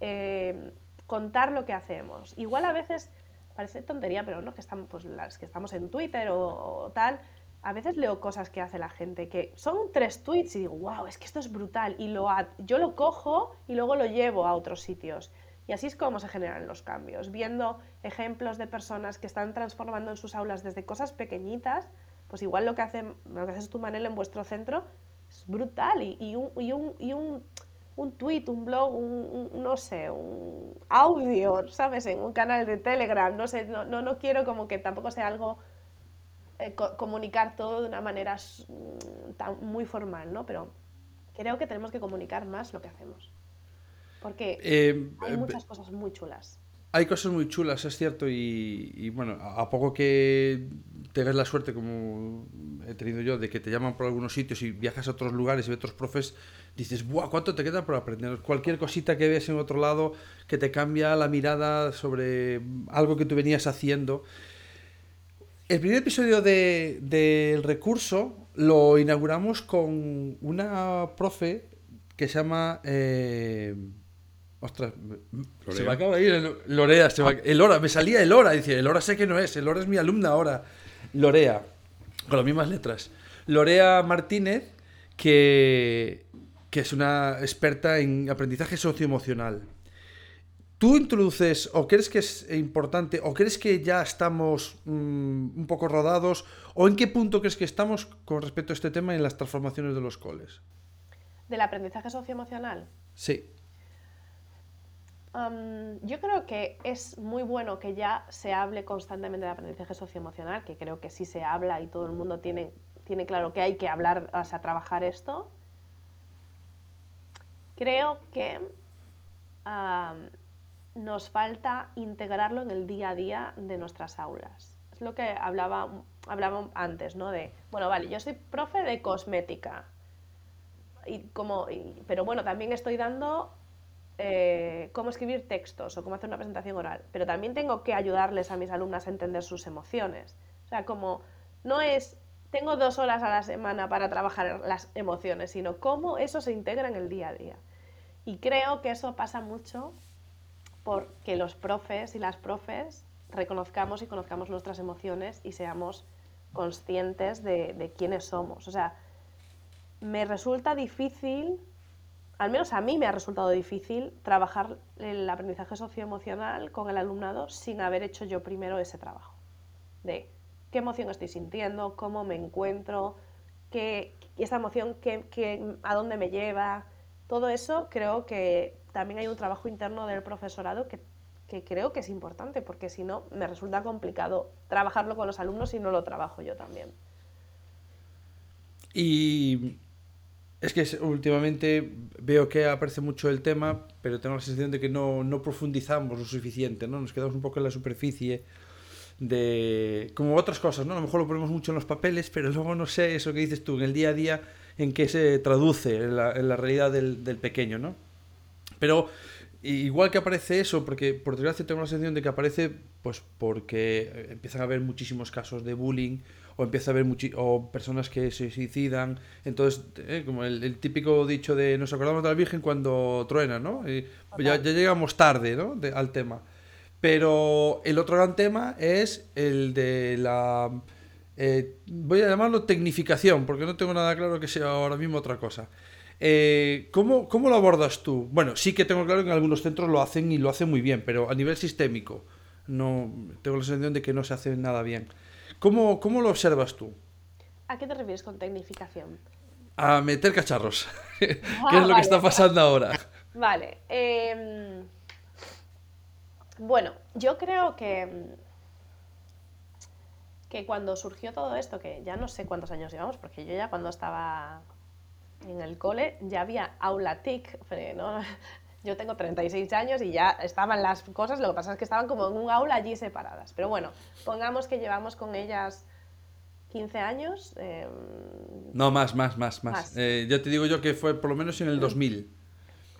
eh, contar lo que hacemos. Igual a veces parece tontería, pero no que estamos, pues, las que estamos en Twitter o, o tal, a veces leo cosas que hace la gente que son tres tweets y digo, wow, es que esto es brutal. Y lo yo lo cojo y luego lo llevo a otros sitios. Y así es como se generan los cambios, viendo ejemplos de personas que están transformando en sus aulas desde cosas pequeñitas, pues igual lo que, hace, lo que haces tú, Manel, en vuestro centro es brutal. Y, y, un, y, un, y un, un, tweet, un blog, un, un, no sé, un audio, ¿sabes? En un canal de Telegram, no sé, no, no, no quiero como que tampoco sea algo eh, co comunicar todo de una manera tan, muy formal, ¿no? Pero creo que tenemos que comunicar más lo que hacemos. Porque eh, hay muchas cosas muy chulas. Hay cosas muy chulas, es cierto, y, y, bueno, a poco que tengas la suerte, como he tenido yo, de que te llaman por algunos sitios y viajas a otros lugares y ves otros profes, dices, ¡buah! ¿Cuánto te queda por aprender? Cualquier cosita que veas en otro lado que te cambia la mirada sobre algo que tú venías haciendo. El primer episodio del de, de recurso lo inauguramos con una profe que se llama. Eh, ostras, Lorea. se me acaba de ir Lorea. Se me, el Hora, me salía el Hora. Dice, el Hora sé que no es, el Hora es mi alumna ahora. Lorea, con las mismas letras. Lorea Martínez, que, que es una experta en aprendizaje socioemocional. ¿Tú introduces o crees que es importante o crees que ya estamos mmm, un poco rodados o en qué punto crees que estamos con respecto a este tema en las transformaciones de los coles? ¿Del aprendizaje socioemocional? Sí. Um, yo creo que es muy bueno que ya se hable constantemente de aprendizaje socioemocional, que creo que sí se habla y todo el mundo tiene, tiene claro que hay que hablar, o sea, trabajar esto. Creo que um, nos falta integrarlo en el día a día de nuestras aulas. Es lo que hablaba, antes, ¿no? De, bueno, vale, yo soy profe de cosmética, y como, pero bueno, también estoy dando eh, cómo escribir textos o cómo hacer una presentación oral, pero también tengo que ayudarles a mis alumnas a entender sus emociones. O sea, como no es, tengo dos horas a la semana para trabajar las emociones, sino cómo eso se integra en el día a día. Y creo que eso pasa mucho porque los profes y las profes reconozcamos y conozcamos nuestras emociones y seamos conscientes de, quiénes somos. O sea, me resulta difícil, al menos a mí me ha resultado difícil, trabajar el aprendizaje socioemocional con el alumnado sin haber hecho yo primero ese trabajo. De qué emoción estoy sintiendo, cómo me encuentro, qué, esa emoción qué, a dónde me lleva. Todo eso creo que también hay un trabajo interno del profesorado que, que creo que es importante, porque si no, me resulta complicado trabajarlo con los alumnos si no lo trabajo yo también. Y es que últimamente veo que aparece mucho el tema, pero tengo la sensación de que no, no profundizamos lo suficiente, ¿no? Nos quedamos un poco en la superficie de... como otras cosas, ¿no? A lo mejor lo ponemos mucho en los papeles, pero luego no sé eso que dices tú, en el día a día, en qué se traduce en la, realidad del, pequeño, ¿no? Pero igual que aparece eso, porque por desgracia tengo la sensación de que aparece pues porque empiezan a haber muchísimos casos de bullying o empieza a haber o personas que se suicidan. Entonces, eh, como el, típico dicho de nos acordamos de la Virgen cuando truena, ¿no? Y ya, ya, llegamos tarde ¿no? al tema. Pero el otro gran tema es el de la... Eh, voy a llamarlo tecnificación, porque no tengo nada claro que sea ahora mismo otra cosa. Eh, ¿cómo, ¿Cómo lo abordas tú? Bueno, sí que tengo claro que en algunos centros lo hacen y lo hacen muy bien, pero a nivel sistémico no tengo la sensación de que no se hace nada bien. ¿Cómo, ¿Cómo, lo observas tú? ¿A qué te refieres con tecnificación? A meter cacharros. ¿Qué es lo que ah, está pasando ahora? Vale. Em, bueno, yo creo que, que cuando surgió todo esto, que ya no sé cuántos años llevamos, porque yo ya cuando estaba en el cole ya había aula TIC, ¿no? Yo tengo 36 años y ya estaban las cosas, lo que pasa es que estaban como en un aula allí separadas. Pero bueno, pongamos que llevamos con ellas 15 años. Em, no, más, más, más, más. Eh, ya te digo yo que fue por lo menos en el 2000.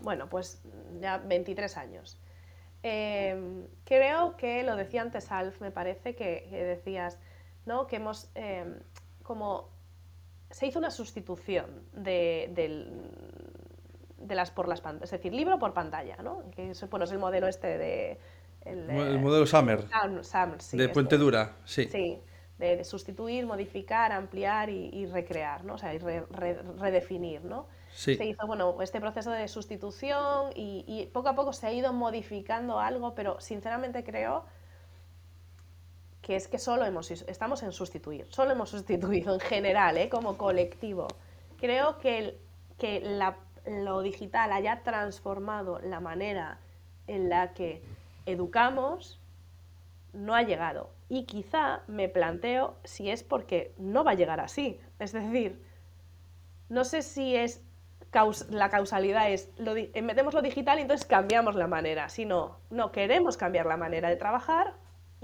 Bueno, pues ya 23 años. Em, creo que lo decía antes Alf, me parece que, decías, ¿no? Que hemos em, como se hizo una sustitución de, de las por las pantallas, es decir, libro por pantalla, ¿no? Que es, bueno, es el modelo este de... El, el modelo Summer. de Puente Dura, sí. Sí, de, sustituir, modificar, ampliar y, recrear, ¿no? O sea, y redefinir, ¿no? Sí. Se hizo, bueno, este proceso de sustitución y, y, poco a poco se ha ido modificando algo, pero sinceramente creo que es que solo hemos, estamos en sustituir, solo hemos sustituido en general, ¿eh? como colectivo. Creo que, que lo digital haya transformado la manera en la que educamos, no ha llegado. Y quizá me planteo si es porque no va a llegar así. Es decir, no sé si es la causalidad es lo, metemos lo digital y entonces cambiamos la manera. Si no, no queremos cambiar la manera de trabajar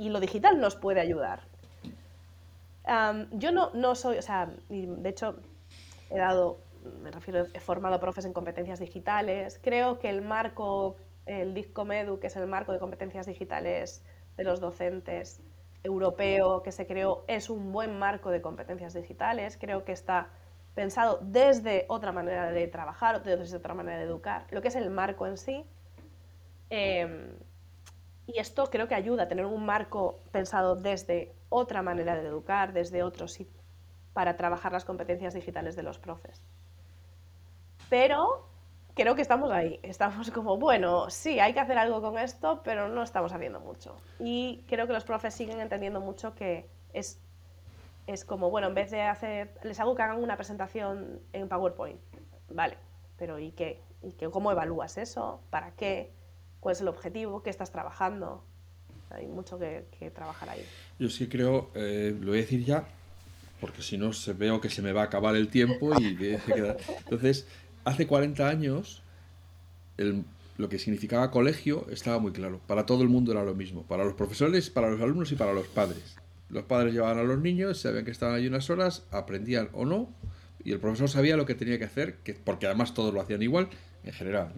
y lo digital nos puede ayudar. yo no, no soy, o sea, de hecho he dado me refiero, he formado profes en competencias digitales. Creo que el marco, el DICCOMEDU, que es el marco de competencias digitales de los docentes europeo que se creó, es un buen marco de competencias digitales. Creo que está pensado desde otra manera de trabajar, desde otra manera de educar, lo que es el marco en sí. Em, y esto creo que ayuda a tener un marco pensado desde otra manera de educar, desde otros para trabajar las competencias digitales de los profes. Pero creo que estamos ahí. Estamos como, bueno, sí, hay que hacer algo con esto, pero no estamos haciendo mucho. Y creo que los profes siguen entendiendo mucho que es, es como, bueno, en vez de hacer, les hago que hagan una presentación en PowerPoint. Vale, pero ¿y qué? ¿Y qué, cómo evalúas eso? ¿Para qué? ¿Cuál es el objetivo? ¿Qué estás trabajando? Hay mucho que, trabajar ahí. Yo sí creo, eh, lo voy a decir ya, porque si no se veo que se me va a acabar el tiempo y que se queda. Entonces, hace 40 años lo que significaba colegio estaba muy claro. Para todo el mundo era lo mismo. Para los profesores, para los alumnos y para los padres. Los padres llevaban a los niños, sabían que estaban allí unas horas, aprendían o no, y el profesor sabía lo que tenía que hacer, que, porque además todos lo hacían igual, en general.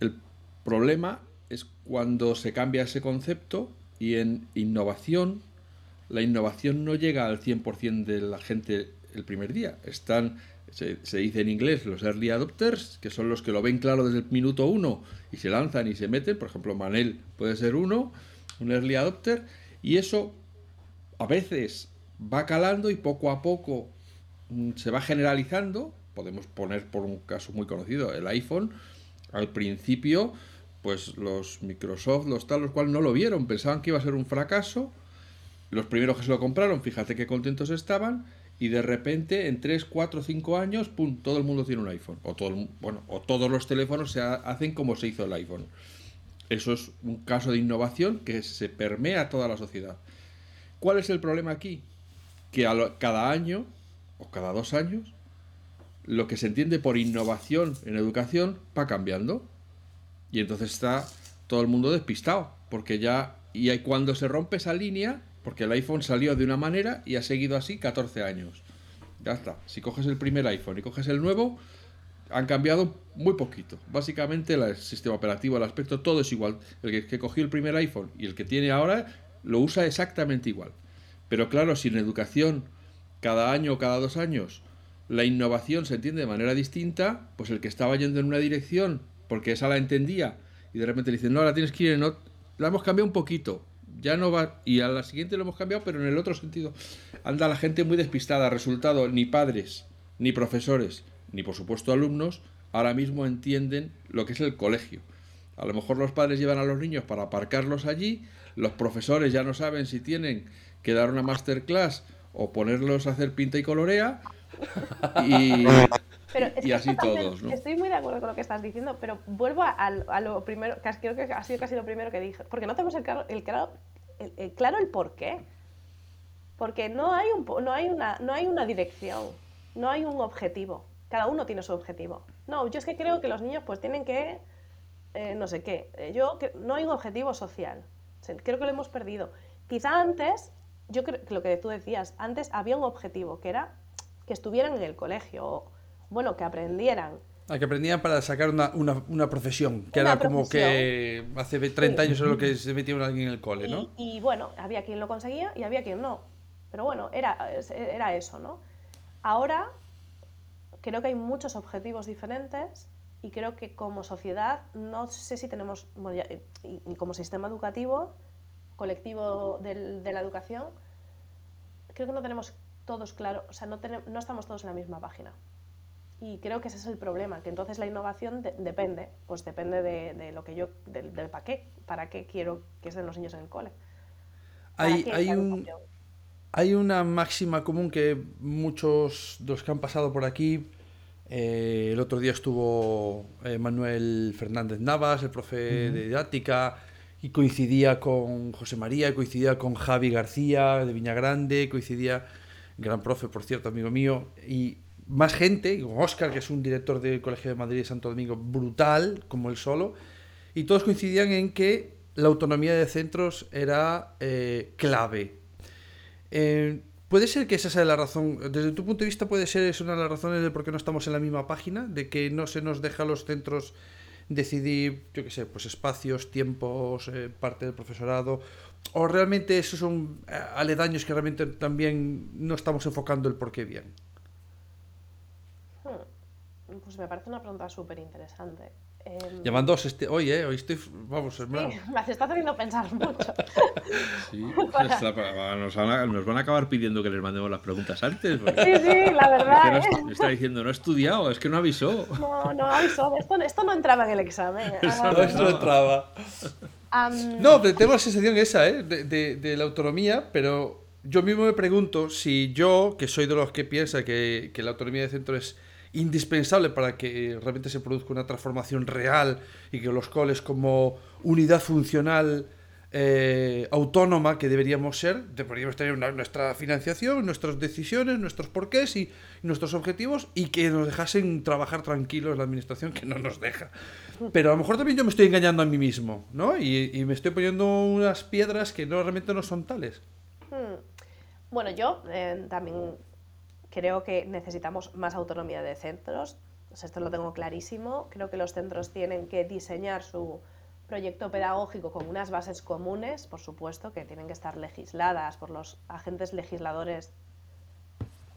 El problema es cuando se cambia ese concepto y en innovación, la innovación no llega al 100% de la gente el primer día. Están se, dice en inglés los early adopters, que son los que lo ven claro desde el minuto uno y se lanzan y se meten. Por ejemplo, Manel puede ser uno, un early adopter, y eso a veces va calando y poco a poco mm, se va generalizando. Podemos poner por un caso muy conocido el iPhone. Al principio, pues los Microsoft, los tal, los cuales no lo vieron, pensaban que iba a ser un fracaso. Los primeros que se lo compraron, fíjate qué contentos estaban y de repente en 3, 4, 5 años, pum, todo el mundo tiene un iPhone. O, todo, bueno, o todos los teléfonos se hacen como se hizo el iPhone. Eso es un caso de innovación que se permea a toda la sociedad. ¿Cuál es el problema aquí? Que cada año o cada dos años lo que se entiende por innovación en educación va cambiando. Y entonces está todo el mundo despistado, porque ya y cuando se rompe esa línea, porque el iPhone salió de una manera y ha seguido así 14 años. Ya está. Si coges el primer iPhone y coges el nuevo, han cambiado muy poquito. Básicamente el sistema operativo, el aspecto, todo es igual. El que, cogió el primer iPhone y el que tiene ahora lo usa exactamente igual. Pero claro, si en educación cada año o cada dos años la innovación se entiende de manera distinta, pues el que estaba yendo en una dirección porque esa la entendía y de repente le dicen, no, la tienes que ir en otro, la hemos cambiado un poquito, ya no va, y a la siguiente lo hemos cambiado, pero en el otro sentido. Anda la gente muy despistada, resultado, ni padres, ni profesores, ni por supuesto alumnos, ahora mismo entienden lo que es el colegio. A lo mejor los padres llevan a los niños para aparcarlos allí, los profesores ya no saben si tienen que dar una masterclass o ponerlos a hacer pinta y colorea. Y, y así todos, ¿no? Estoy muy de acuerdo con lo que estás diciendo, pero vuelvo a, lo primero, creo que ha sido casi lo primero que dije, porque no tenemos el claro el, claro, el, claro el por qué. Porque no hay, un, no, hay una, no hay una dirección, no hay un objetivo. Cada uno tiene su objetivo. No, yo es que creo que los niños pues tienen que, eh, no sé qué, eh, yo no hay un objetivo social. Creo que lo hemos perdido. Quizá antes, yo creo que lo que tú decías, antes había un objetivo, que era que estuvieran en el colegio bueno, que aprendieran. Ah, que aprendían para sacar una, una, profesión, que era como que hace 30 años era lo que se metía alguien en el cole, ¿no? Y, bueno, había quien lo conseguía y había quien no. Pero bueno, era, era eso, ¿no? Ahora creo que hay muchos objetivos diferentes y creo que como sociedad, no sé si tenemos, y, como sistema educativo, colectivo de la educación, creo que no tenemos todos claro, o sea, no, tenemos, no estamos todos en la misma página. Y creo que ese es el problema, que entonces la innovación depende, pues depende de, lo que yo, del, para qué, para qué quiero que estén los niños en el cole. Hay, hay, un, hay una máxima común que muchos de los que han pasado por aquí, eh, el otro día estuvo eh, Manuel Fernández Navas, el profe de didáctica, y coincidía con José María, coincidía con Javi García de Viña Grande, coincidía, gran profe, por cierto, amigo mío, y más gente, Oscar, que es un director del Colegio de Madrid y Santo Domingo, brutal, como él solo, y todos coincidían en que la autonomía de centros era eh, clave. Eh, ¿Puede ser que esa sea la razón, desde tu punto de vista, puede ser es una de las razones de por qué no estamos en la misma página, de que no se nos deja a los centros decidir, yo qué sé, pues espacios, tiempos, eh, parte del profesorado, o realmente esos son aledaños que realmente también no estamos enfocando el por qué bien? Pues me parece una pregunta súper interesante. Eh, Llevan dos este, hoy, ¿eh? Hoy estoy. Vamos, sí, me está haciendo pensar mucho. Sí, nos, van a, nos, van a, acabar pidiendo que les mandemos las preguntas antes. Sí, sí, la verdad. Es que ¿eh? está diciendo, no he estudiado, es que no avisó. No, no avisó. Esto, esto no entraba en el examen. no, esto no entraba. No, pero tengo la sensación esa, ¿eh? De, de, de, la autonomía, pero yo mismo me pregunto si yo, que soy de los que piensa que, que la autonomía de centro es indispensable para que realmente se produzca una transformación real y que los coles como unidad funcional eh, autónoma que deberíamos ser, deberíamos tener nuestra financiación, nuestras decisiones, nuestros porqués y, nuestros objetivos y que nos dejasen trabajar tranquilos la administración que no nos deja. Pero a lo mejor también yo me estoy engañando a mí mismo, ¿no? Y, me estoy poniendo unas piedras que no realmente no son tales. Hmm. Bueno, yo eh, también Creo que necesitamos más autonomía de centros, esto lo tengo clarísimo. Creo que los centros tienen que diseñar su proyecto pedagógico con unas bases comunes, por supuesto, que tienen que estar legisladas por los agentes legisladores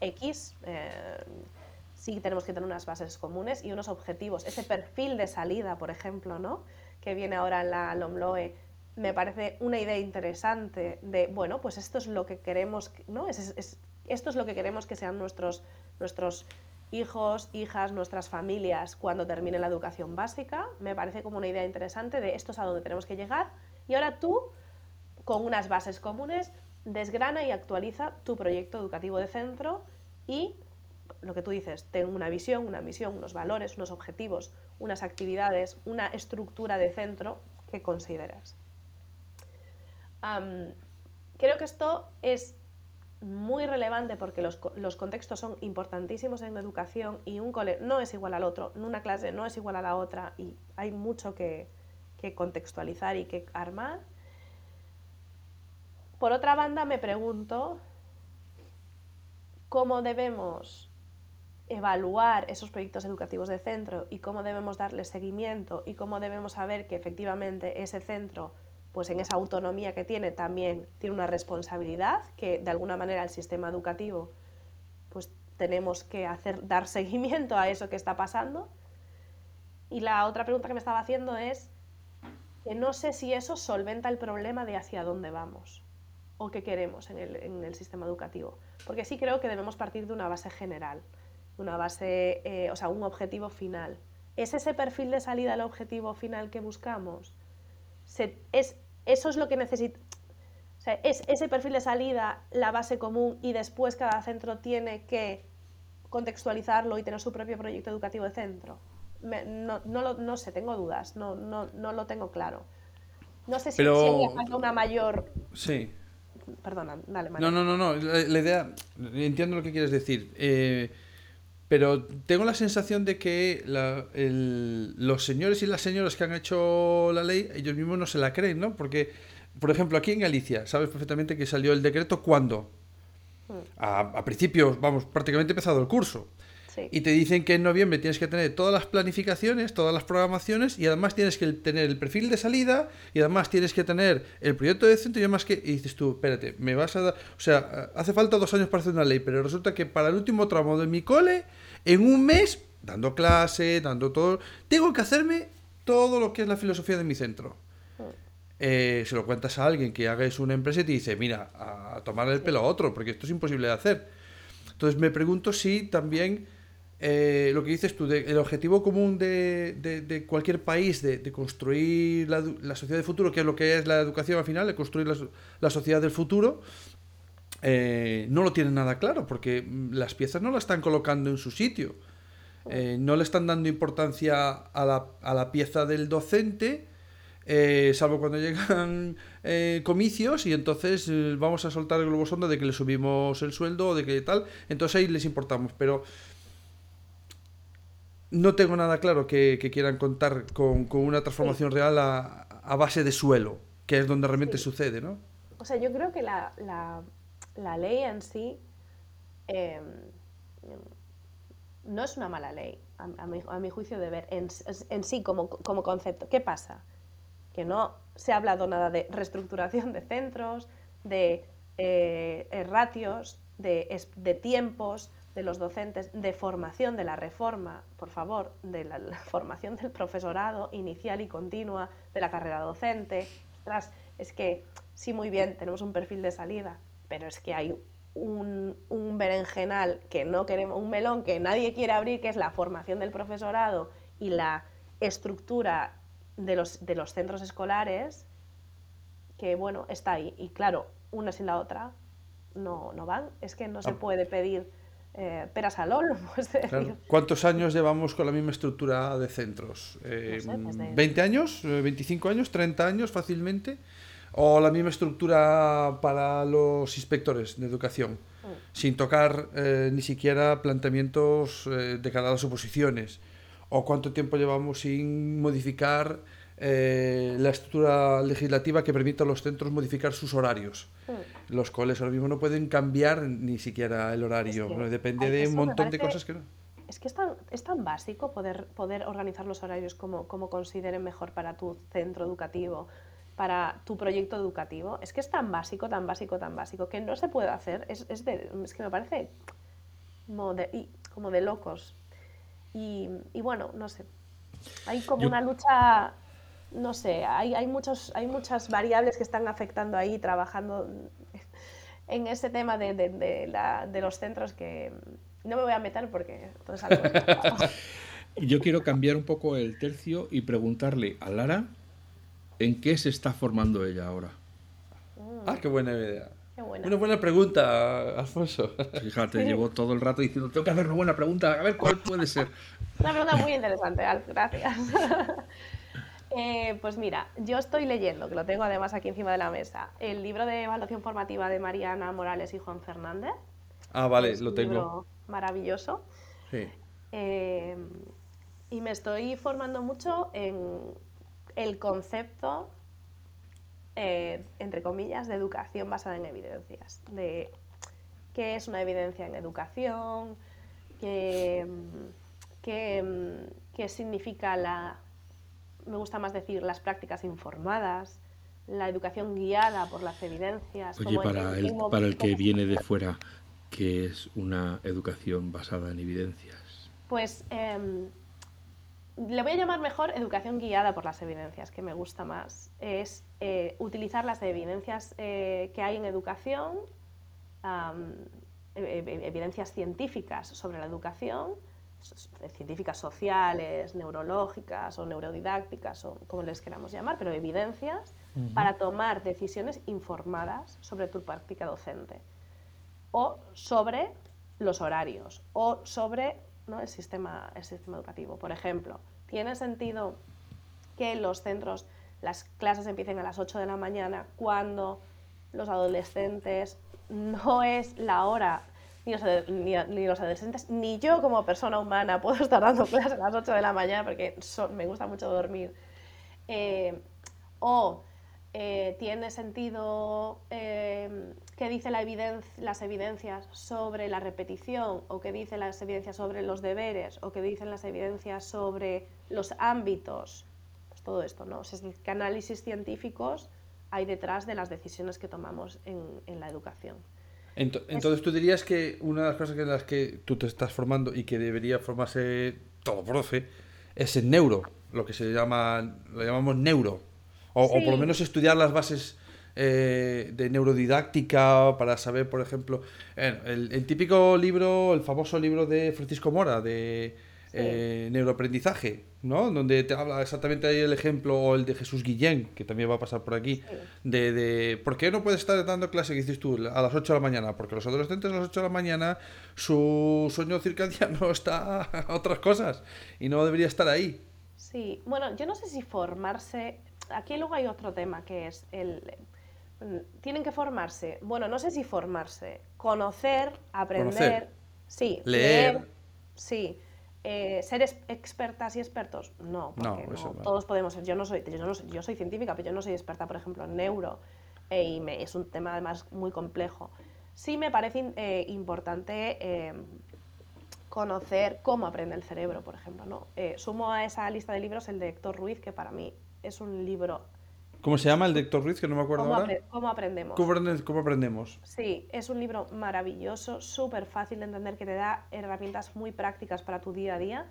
X. Eh, sí tenemos que tener unas bases comunes y unos objetivos. Ese perfil de salida, por ejemplo, ¿no? que viene ahora en la LOMLOE, me parece una idea interesante de, bueno, pues esto es lo que queremos, ¿no? Esto es lo que queremos que sean nuestros, nuestros hijos, hijas, nuestras familias cuando termine la educación básica. Me parece como una idea interesante de esto es a donde tenemos que llegar. Y ahora tú, con unas bases comunes, desgrana y actualiza tu proyecto educativo de centro y lo que tú dices, ten una visión, una misión, unos valores, unos objetivos, unas actividades, una estructura de centro que consideras. creo que esto es muy relevante porque los, contextos son importantísimos en educación y un cole no es igual al otro, una clase no es igual a la otra y hay mucho que, que contextualizar y que armar. Por otra banda, me pregunto cómo debemos evaluar esos proyectos educativos de centro y cómo debemos darle seguimiento y cómo debemos saber que efectivamente ese centro pues en esa autonomía que tiene también tiene una responsabilidad que de alguna manera el sistema educativo pues tenemos que hacer dar seguimiento a eso que está pasando. Y la otra pregunta que me estaba haciendo es que no sé si eso solventa el problema de hacia dónde vamos o qué queremos en el, en el sistema educativo. Porque sí creo que debemos partir de una base general, una base, eh, o sea, un objetivo final. ¿Es ese perfil de salida el objetivo final que buscamos? es, eso es lo que necesita. O sea, es ese perfil de salida la base común y después cada centro tiene que contextualizarlo y tener su propio proyecto educativo de centro. no, no, lo, no, sé, tengo dudas, no, no, no lo tengo claro. No sé si, Pero... una mayor. Sí. Perdona, dale, No, no, no, no. La, idea. Entiendo lo que quieres decir. Eh, pero tengo la sensación de que los señores y las señoras que han hecho la ley, ellos mismos no se la creen, ¿no? Porque, por ejemplo, aquí en Galicia, sabes perfectamente que salió el decreto cuándo. Hmm. A, a principios, vamos, prácticamente empezado el curso. Y te dicen que en noviembre tienes que tener todas las planificaciones, todas las programaciones y además tienes que tener el perfil de salida y además tienes que tener el proyecto de centro y además que y dices tú, espérate, me vas a dar, o sea, hace falta dos años para hacer una ley, pero resulta que para el último tramo de mi cole, en un mes, dando clase, dando todo, tengo que hacerme todo lo que es la filosofía de mi centro. Eh, se lo cuentas a alguien que haga una empresa y te dice, mira, a tomar el pelo a otro, porque esto es imposible de hacer. Entonces me pregunto si también eh, lo que dices tú, el objetivo común de, cualquier país de, construir la, sociedad del futuro, que es lo que es la educación al final, de construir la, sociedad del futuro, eh, no lo tienen nada claro, porque las piezas no las están colocando en su sitio. Eh, no le están dando importancia a la, a la pieza del docente, salvo cuando llegan comicios y entonces vamos a soltar el globo sonda de que le subimos el sueldo o de que tal, entonces ahí les importamos, pero no tengo nada claro que, quieran contar con, una transformación real a, base de suelo, que es donde realmente sucede, ¿no? O sea, yo creo que la, ley en sí em, no es una mala ley, a, mi, juicio de ver, en, sí como, concepto. ¿Qué pasa? Que no se ha hablado nada de reestructuración de centros, de eh, ratios, de tiempos, de los docentes, de formación de la reforma, por favor, de la, formación del profesorado inicial y continua, de la carrera docente. Ostras, es que sí, muy bien, tenemos un perfil de salida, pero es que hay un, un, berenjenal que no queremos, un melón que nadie quiere abrir, que es la formación del profesorado y la estructura de los, de los centros escolares, que bueno, está ahí. Y claro, una sin la otra no, no van. Es que no se ah. puede pedir eh, peras al pues ¿Cuántos años llevamos con la misma estructura de centros? ¿20 eh, años? ¿25 años? ¿30 años fácilmente? ¿O la misma estructura para los inspectores de educación? Mm. Sin tocar eh, ni siquiera planteamientos de cada las oposiciones. ¿O cuánto tiempo llevamos sin modificar eh, la estructura legislativa que permite a los centros modificar sus horarios. Hmm. Los coles ahora mismo no pueden cambiar ni siquiera el horario, depende de un montón de cosas que no. Es que es tan, es tan básico poder, poder organizar los horarios como, como consideren mejor para tu centro educativo, para tu proyecto educativo. Es que es tan básico, tan básico, tan básico, que no se puede hacer. Es, es, de, es que me parece como de, como de locos. Y, y, bueno, no sé. Hay como una lucha no sé, hay, hay, muchos, hay muchas variables que están afectando ahí, trabajando en ese tema de, de, la, de los centros que no me voy a meter porque todo es algo Yo quiero cambiar un poco el tercio y preguntarle a Lara en qué se está formando ella ahora. Mm. Ah, qué buena idea. Una buena pregunta, Alfonso. Fíjate, llevo todo el rato diciendo, tengo que hacer una buena pregunta, a ver cuál puede ser. Una pregunta muy interesante, Alf, gracias. Eh, pues mira, yo estoy leyendo, que lo tengo además aquí encima de la mesa, el libro de evaluación formativa de Mariana Morales y Juan Fernández. Ah, vale, Es lo un tengo. libro maravilloso. Sí. Eh, y me estoy formando mucho en el concepto, eh, entre comillas, de educación basada en evidencias. De qué es una evidencia en educación, qué, qué, qué significa la, me gusta más decir, las prácticas informadas, la educación guiada por las evidencias. Oye, como para el, para el que viene de fuera, que es una educación basada en evidencias. Pues em, le voy a llamar mejor educación guiada por las evidencias, que me gusta más. Es eh, utilizar las evidencias eh, que hay en educación, am, e- e- evidencias científicas sobre la educación, científicas sociales, neurológicas o neurodidácticas, o como les queramos llamar, pero evidencias para tomar decisiones informadas sobre tu práctica docente o sobre los horarios o sobre ¿no? el, sistema, el sistema educativo. Por ejemplo, ¿tiene sentido que los centros, las clases empiecen a las 8 de la mañana cuando los adolescentes no es la hora, ni los, ni los adolescentes, ni yo como persona humana puedo estar dando clases a las 8 de la mañana porque son- me gusta mucho dormir? Eh, o eh, tiene sentido eh, qué dice la las evidencias sobre la repetición o qué dicen las evidencias sobre los deberes o qué dicen las evidencias sobre los ámbitos. Pues todo esto, ¿no? O sea, qué análisis científicos hay detrás de las decisiones que tomamos en, en la educación. Ento- Entonces tú dirías que una de las cosas en las que tú te estás formando y que debería formarse todo profe es en neuro, lo que se llama, lo llamamos neuro, o, o por lo menos estudiar las bases eh, de neurodidáctica para saber, por ejemplo, eh, el, el típico libro, el famoso libro de Francisco Mora de Sí. eh, neuroaprendizaje, ¿no? Donde te habla exactamente ahí el ejemplo, o el de Jesús Guillén, que también va a pasar por aquí, Sí. de, de ¿por qué no puedes estar dando clase, que dices tú, a las 8 de la mañana? Porque los adolescentes a las 8 de la mañana su sueño circadiano está a otras cosas y no debería estar ahí. Sí, bueno, yo no sé si formarse. Aquí luego hay otro tema que es el. Tienen que formarse. Bueno, no sé si formarse. Conocer, aprender. Conocer. Sí. Leer. sí. Eh, ser expertas y expertos. No, No, porque no, eso no. todos podemos ser. Yo no soy, yo no soy, yo soy científica, pero yo no soy experta, por ejemplo, en neuro. eh, y me- es un tema además muy complejo. Sí me parece eh, importante conocer cómo aprende el cerebro, por ejemplo. ¿no? Sumo a esa lista de libros el de Héctor Ruiz, que para mí es un libro. ¿Cómo se llama el de Héctor Ruiz? Que no me acuerdo ¿Cómo, ahora. apre- cómo aprendemos? ¿Cómo, aprende- cómo aprendemos? Sí, es un libro maravilloso, súper fácil de entender, que te da herramientas muy prácticas para tu día a día.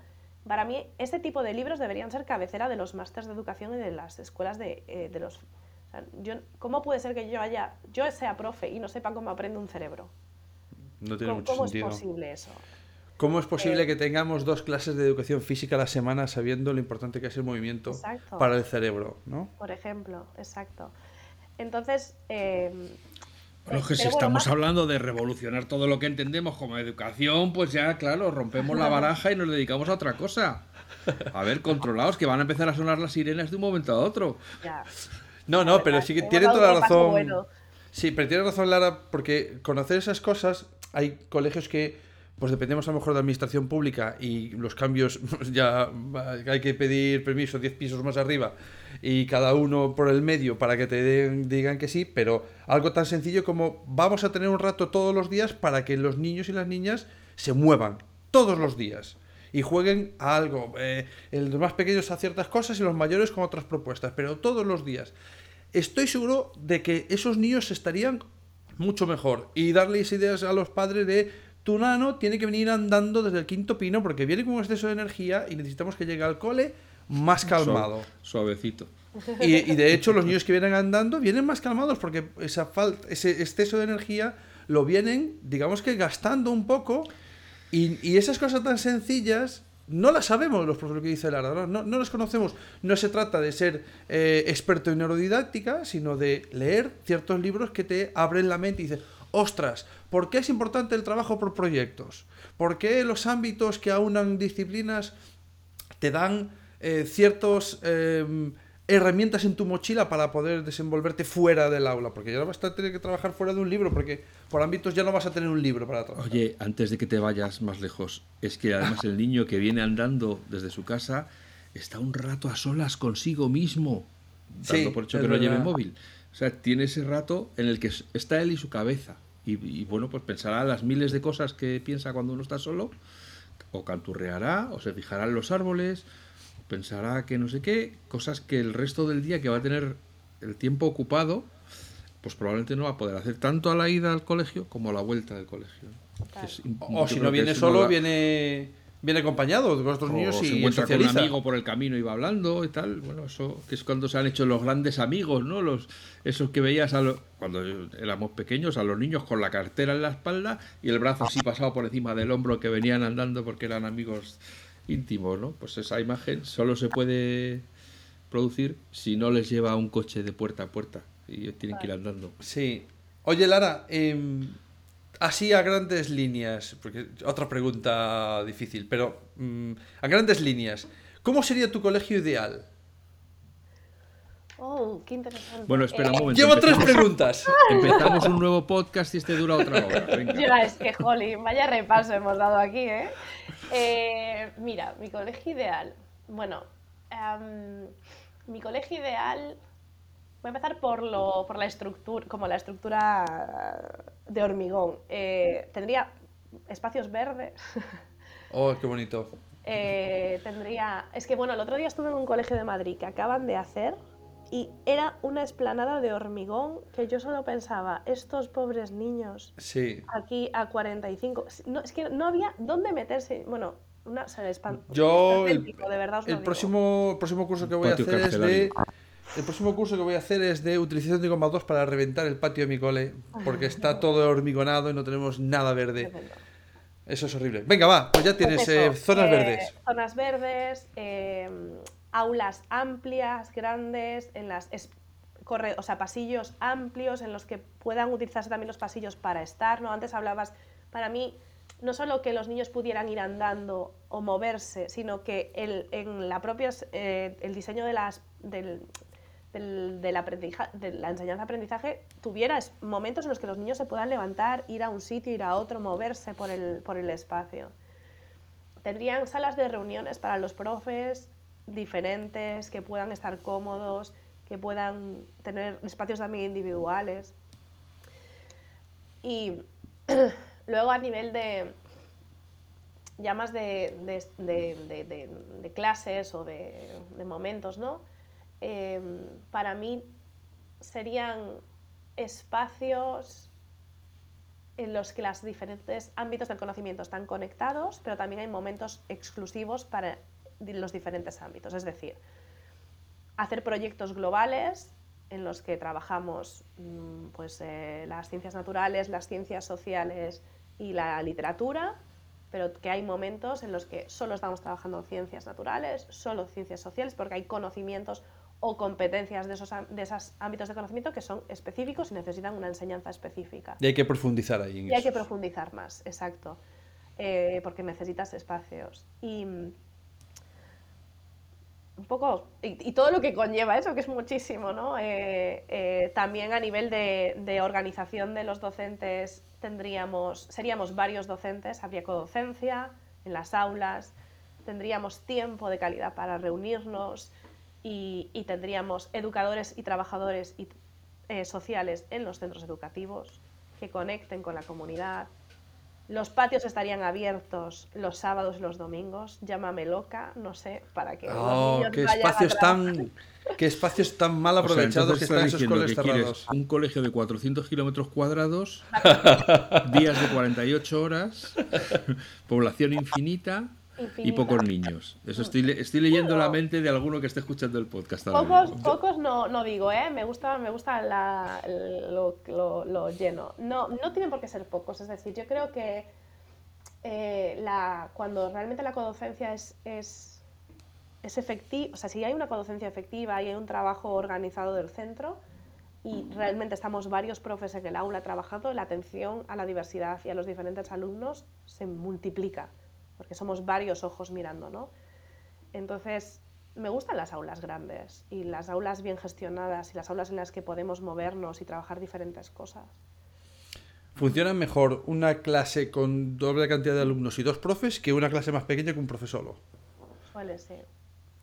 Para mí, este tipo de libros deberían ser cabecera de los másteres de educación y de las escuelas de, eh, de los... o sea, yo, ¿Cómo puede ser que yo haya, yo sea profe y no sepa cómo aprende un cerebro? No tiene ¿Cómo, mucho cómo es posible eso? ¿Cómo es posible Eh, que tengamos dos clases de educación física a la semana sabiendo lo importante que es el movimiento Exacto. para el cerebro? ¿no? Por ejemplo, exacto. Entonces, eh, Bueno, que si bueno, estamos hablando de revolucionar todo lo que entendemos como educación, pues ya, claro, rompemos la baraja y nos dedicamos a otra cosa. A ver, controlados, que van a empezar a sonar las sirenas de un momento a otro. ya. No, no, pero sí que tiene toda la razón. bueno. Sí, pero tiene razón Lara, porque conocer esas cosas, hay colegios que, pues dependemos a lo mejor de administración pública y los cambios ya hay que pedir permiso 10 pisos más arriba y cada uno por el medio para que te digan que sí, pero algo tan sencillo como vamos a tener un rato todos los días para que los niños y las niñas se muevan todos los días y jueguen a algo. Eh, los más pequeños a ciertas cosas y los mayores con otras propuestas, pero todos los días. Estoy seguro de que esos niños estarían mucho mejor y darles ideas a los padres de tu nano tiene que venir andando desde el quinto pino porque viene con un exceso de energía y necesitamos que llegue al cole más calmado. Suave- suavecito. Y, y de hecho los niños que vienen andando vienen más calmados porque esa falta, ese exceso de energía lo vienen, digamos que gastando un poco y, y esas cosas tan sencillas no las sabemos los profesores que dice Lara, no, no, no las conocemos. No se trata de ser eh, experto en neurodidáctica, sino de leer ciertos libros que te abren la mente y dices, ostras, ¿por qué es importante el trabajo por proyectos? ¿Por qué los ámbitos que aunan disciplinas te dan eh, ciertos eh, herramientas en tu mochila para poder desenvolverte fuera del aula, porque ya no vas a tener que trabajar fuera de un libro, porque por ámbitos ya no vas a tener un libro para trabajar. Oye, antes de que te vayas más lejos, es que además el niño que viene andando desde su casa está un rato a solas consigo mismo, dando Sí, por hecho que no lleve móvil. O sea, tiene ese rato en el que está él y su cabeza. Y, y, bueno, pues pensará las miles de cosas que piensa cuando uno está solo, o canturreará, o se fijará en los árboles, pensará que no sé qué, cosas que el resto del día que va a tener el tiempo ocupado, pues probablemente no va a poder hacer tanto a la ida al colegio como a la vuelta del colegio. Claro. Es im- O si no viene solo, viene, viene acompañado de otros o niños se y encuentra con un amigo por el camino y va hablando y tal. Bueno, eso que es cuando se han hecho los grandes amigos, ¿no? Los, esos que veías a lo- cuando éramos pequeños a los niños con la cartera en la espalda y el brazo así pasado por encima del hombro que venían andando porque eran amigos íntimos, ¿no? Pues esa imagen solo se puede producir si no les lleva un coche de puerta a puerta y tienen que ir andando. Sí. Oye, Lara, em, así a grandes líneas, porque otra pregunta difícil, pero mm, a grandes líneas, ¿cómo sería tu colegio ideal? Oh, qué interesante. Bueno, espera un Eh, momento. Llevo tres preguntas. Empezamos un nuevo podcast y este dura otra hora. Venga. Ya, es que, jolín, vaya repaso hemos dado aquí, ¿eh? Eh, mira, mi colegio ideal. Bueno, mi colegio ideal. Voy a empezar por, lo, por la estructura, como la estructura de hormigón. Eh, tendría espacios verdes. Oh, qué bonito. Eh, tendría. Es que bueno, el otro día estuve en un colegio de Madrid que acaban de hacer y era una esplanada de hormigón que yo solo pensaba, estos pobres niños Sí. aquí a 45. No, es que no había dónde meterse. Bueno, una, se Yo, el, de verdad os lo el digo. próximo, próximo curso que voy a hacer es de. El próximo curso que voy a hacer es de utilización de goma 2 para reventar el patio de mi cole, porque está todo hormigonado y no tenemos nada verde. Eso es horrible. Venga, va, pues ya tienes Pues eh, eso, zonas eh, verdes. Zonas verdes, eh, aulas amplias, grandes, en las corre- o sea, pasillos amplios en los que puedan utilizarse también los pasillos para estar. ¿no? Antes hablabas, para mí, no solo que los niños pudieran ir andando o moverse, sino que el, en la propia, eh, el diseño de las, del, de la enseñanza-aprendizaje tuviera momentos en los que los niños se puedan levantar, ir a un sitio, ir a otro, moverse por el, por el espacio. Tendrían salas de reuniones para los profes diferentes, que puedan estar cómodos, que puedan tener espacios también individuales. Y luego a nivel de ya más de, de- clases o de momentos, ¿no? Eh, para mí serían espacios en los que los diferentes ámbitos del conocimiento están conectados, pero también hay momentos exclusivos para los diferentes ámbitos. Es decir, hacer proyectos globales en los que trabajamos mm, pues, eh, las ciencias naturales, las ciencias sociales y la literatura, pero que hay momentos en los que solo estamos trabajando ciencias naturales, solo ciencias sociales, porque hay conocimientos o competencias de esos, de esos ámbitos de conocimiento que son específicos y necesitan una enseñanza específica. Y hay que profundizar ahí en Y hay que profundizar más, exacto. Eh, porque necesitas espacios. Y mm, un poco. Y, y todo lo que conlleva eso, que es muchísimo, ¿no? Eh, eh, también a nivel de, de organización de los docentes, tendríamos. Seríamos varios docentes, habría codocencia en las aulas, tendríamos tiempo de calidad para reunirnos y, y tendríamos educadores y trabajadores y, eh, sociales en los centros educativos que conecten con la comunidad. Los patios estarían abiertos los sábados y los domingos. Llámame loca, no sé, para que los Oh, niños qué vayan a espacios tan qué espacios tan mal O sea, aprovechados que están esos quieres cerrados. un colegio de 400 kilómetros cuadrados, días de 48 horas, población infinita y pocos niños. Eso estoy, estoy leyendo la mente de alguno que esté escuchando el podcast. Pocos, pocos no, no digo, ¿eh? Me gusta, me gusta la- lo, lo- lo lleno. No, no tienen por qué ser pocos, es decir, yo creo que eh, la, cuando realmente la codocencia es, es, es efectiva, o sea, si hay una codocencia efectiva y hay un trabajo organizado del centro y realmente estamos varios profes en el aula trabajando, la atención a la diversidad y a los diferentes alumnos se multiplica, porque somos varios ojos mirando, ¿no? Entonces, me gustan las aulas grandes y las aulas bien gestionadas y las aulas en las que podemos movernos y trabajar diferentes cosas. ¿Funciona mejor una clase con doble cantidad de alumnos y dos profes que una clase más pequeña que un profe solo? Suele ser.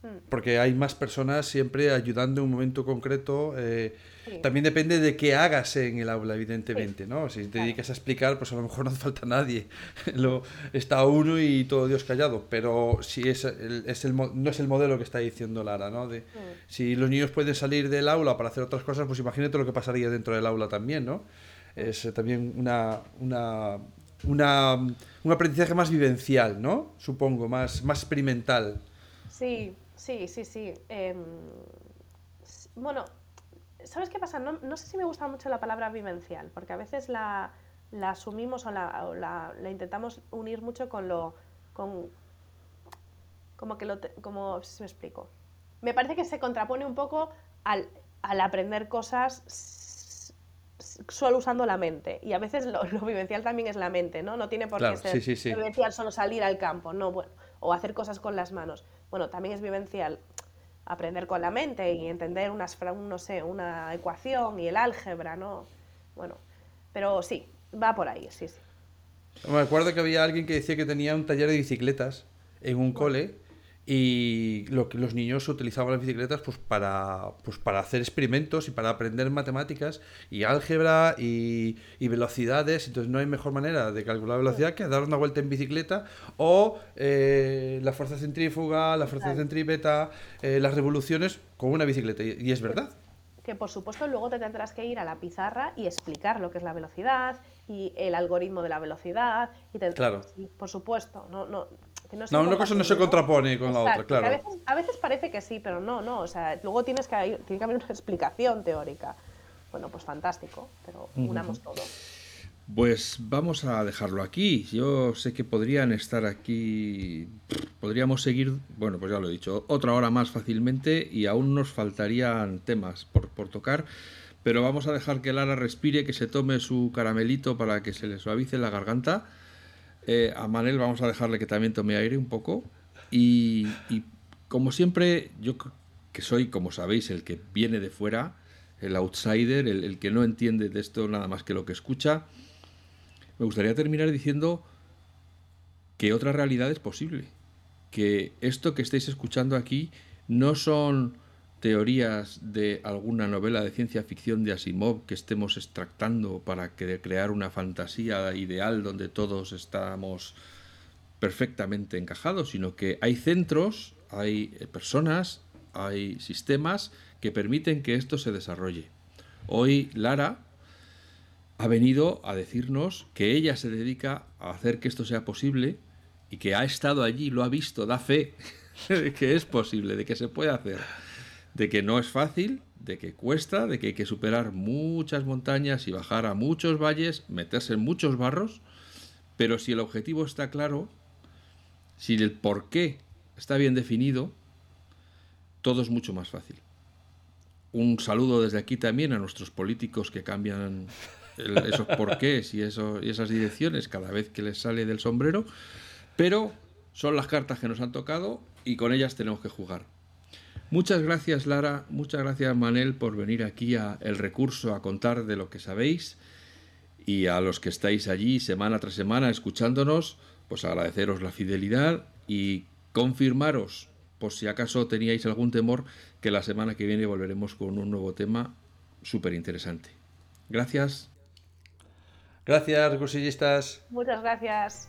Mm. Porque hay más personas siempre ayudando en un momento concreto. eh, Sí. También depende de qué hagas en el aula, evidentemente, ¿no? Si te Claro. dedicas a explicar, pues a lo mejor no hace falta nadie. Lo, está uno y todo Dios callado. Pero si es el, es el, no es el modelo que está diciendo Lara, ¿no? De, Si los niños pueden salir del aula para hacer otras cosas, pues imagínate lo que pasaría dentro del aula también, ¿no? Es eh, también una, una, una, un aprendizaje más vivencial, ¿no? Supongo, más, más experimental. Sí, sí, sí, sí. Em, bueno, ¿sabes qué pasa? No, no sé si me gusta mucho la palabra vivencial, porque a veces la, la asumimos o, la, o la- la intentamos unir mucho con lo... Con, como que lo... te- como, si me explico. Me parece que se contrapone un poco al, al aprender cosas solo usando la mente. Y a veces lo, lo vivencial también es la mente, ¿no? No tiene por Claro, qué ser sí, sí, sí. vivencial solo salir al campo, no, bueno, o hacer cosas con las manos. Bueno, también es vivencial aprender con la mente y entender unas, no sé, una ecuación y el álgebra, ¿no? Bueno, pero sí, va por ahí, sí, sí. Me acuerdo que había alguien que decía que tenía un taller de bicicletas en un cole y lo que los niños utilizaban las bicicletas pues para pues para hacer experimentos y para aprender matemáticas y álgebra y, y velocidades entonces no hay mejor manera de calcular velocidad que dar una vuelta en bicicleta o eh, la fuerza centrífuga la fuerza centrípeta eh, las revoluciones con una bicicleta y, y es verdad Que por supuesto luego te tendrás que ir a la pizarra y explicar lo que es la velocidad y el algoritmo de la velocidad. Y te- Claro. sí, por supuesto, no, no, que no, una cosa no se contrapone con la otra, claro. A veces, a veces parece que sí, pero no, no. O sea, luego tienes que, hay- tiene que haber una explicación teórica. Bueno, pues fantástico, pero unamos todo. Pues vamos a dejarlo aquí. Yo sé que podrían estar aquí, podríamos seguir, bueno, pues ya lo he dicho, otra hora más fácilmente y aún nos faltarían temas por, por tocar, pero vamos a dejar que Lara respire, que se tome su caramelito para que se le suavice la garganta. Eh, a Manel vamos a dejarle que también tome aire un poco y, como siempre, yo que soy, como sabéis, el que viene de fuera, el outsider, el, el que no entiende de esto nada más que lo que escucha, me gustaría terminar diciendo que otra realidad es posible. Que esto que estáis escuchando aquí no son teorías de alguna novela de ciencia ficción de Asimov que estemos extractando para que- crear una fantasía ideal donde todos estamos perfectamente encajados, sino que hay centros, hay eh, personas, hay sistemas que permiten que esto se desarrolle. Hoy Lara ha venido a decirnos que ella se dedica a hacer que esto sea posible y que ha estado allí, lo ha visto, da fe de que es posible, de que se puede hacer, de que no es fácil, de que cuesta, de que hay que superar muchas montañas y bajar a muchos valles, meterse en muchos barros, pero si el objetivo está claro, si el por qué está bien definido, todo es mucho más fácil. Un saludo desde aquí también a nuestros políticos que cambian esos porqués y, y esas direcciones cada vez que les sale del sombrero, pero son las cartas que nos han tocado y con ellas tenemos que jugar. Muchas gracias Lara, muchas gracias Manel por venir aquí a El Recurso a contar de lo que sabéis y a los que estáis allí semana tras semana escuchándonos, pues agradeceros la fidelidad y confirmaros, por si acaso teníais algún temor, que la semana que viene volveremos con un nuevo tema súper interesante. Gracias. gracias recursillistas Muchas gracias.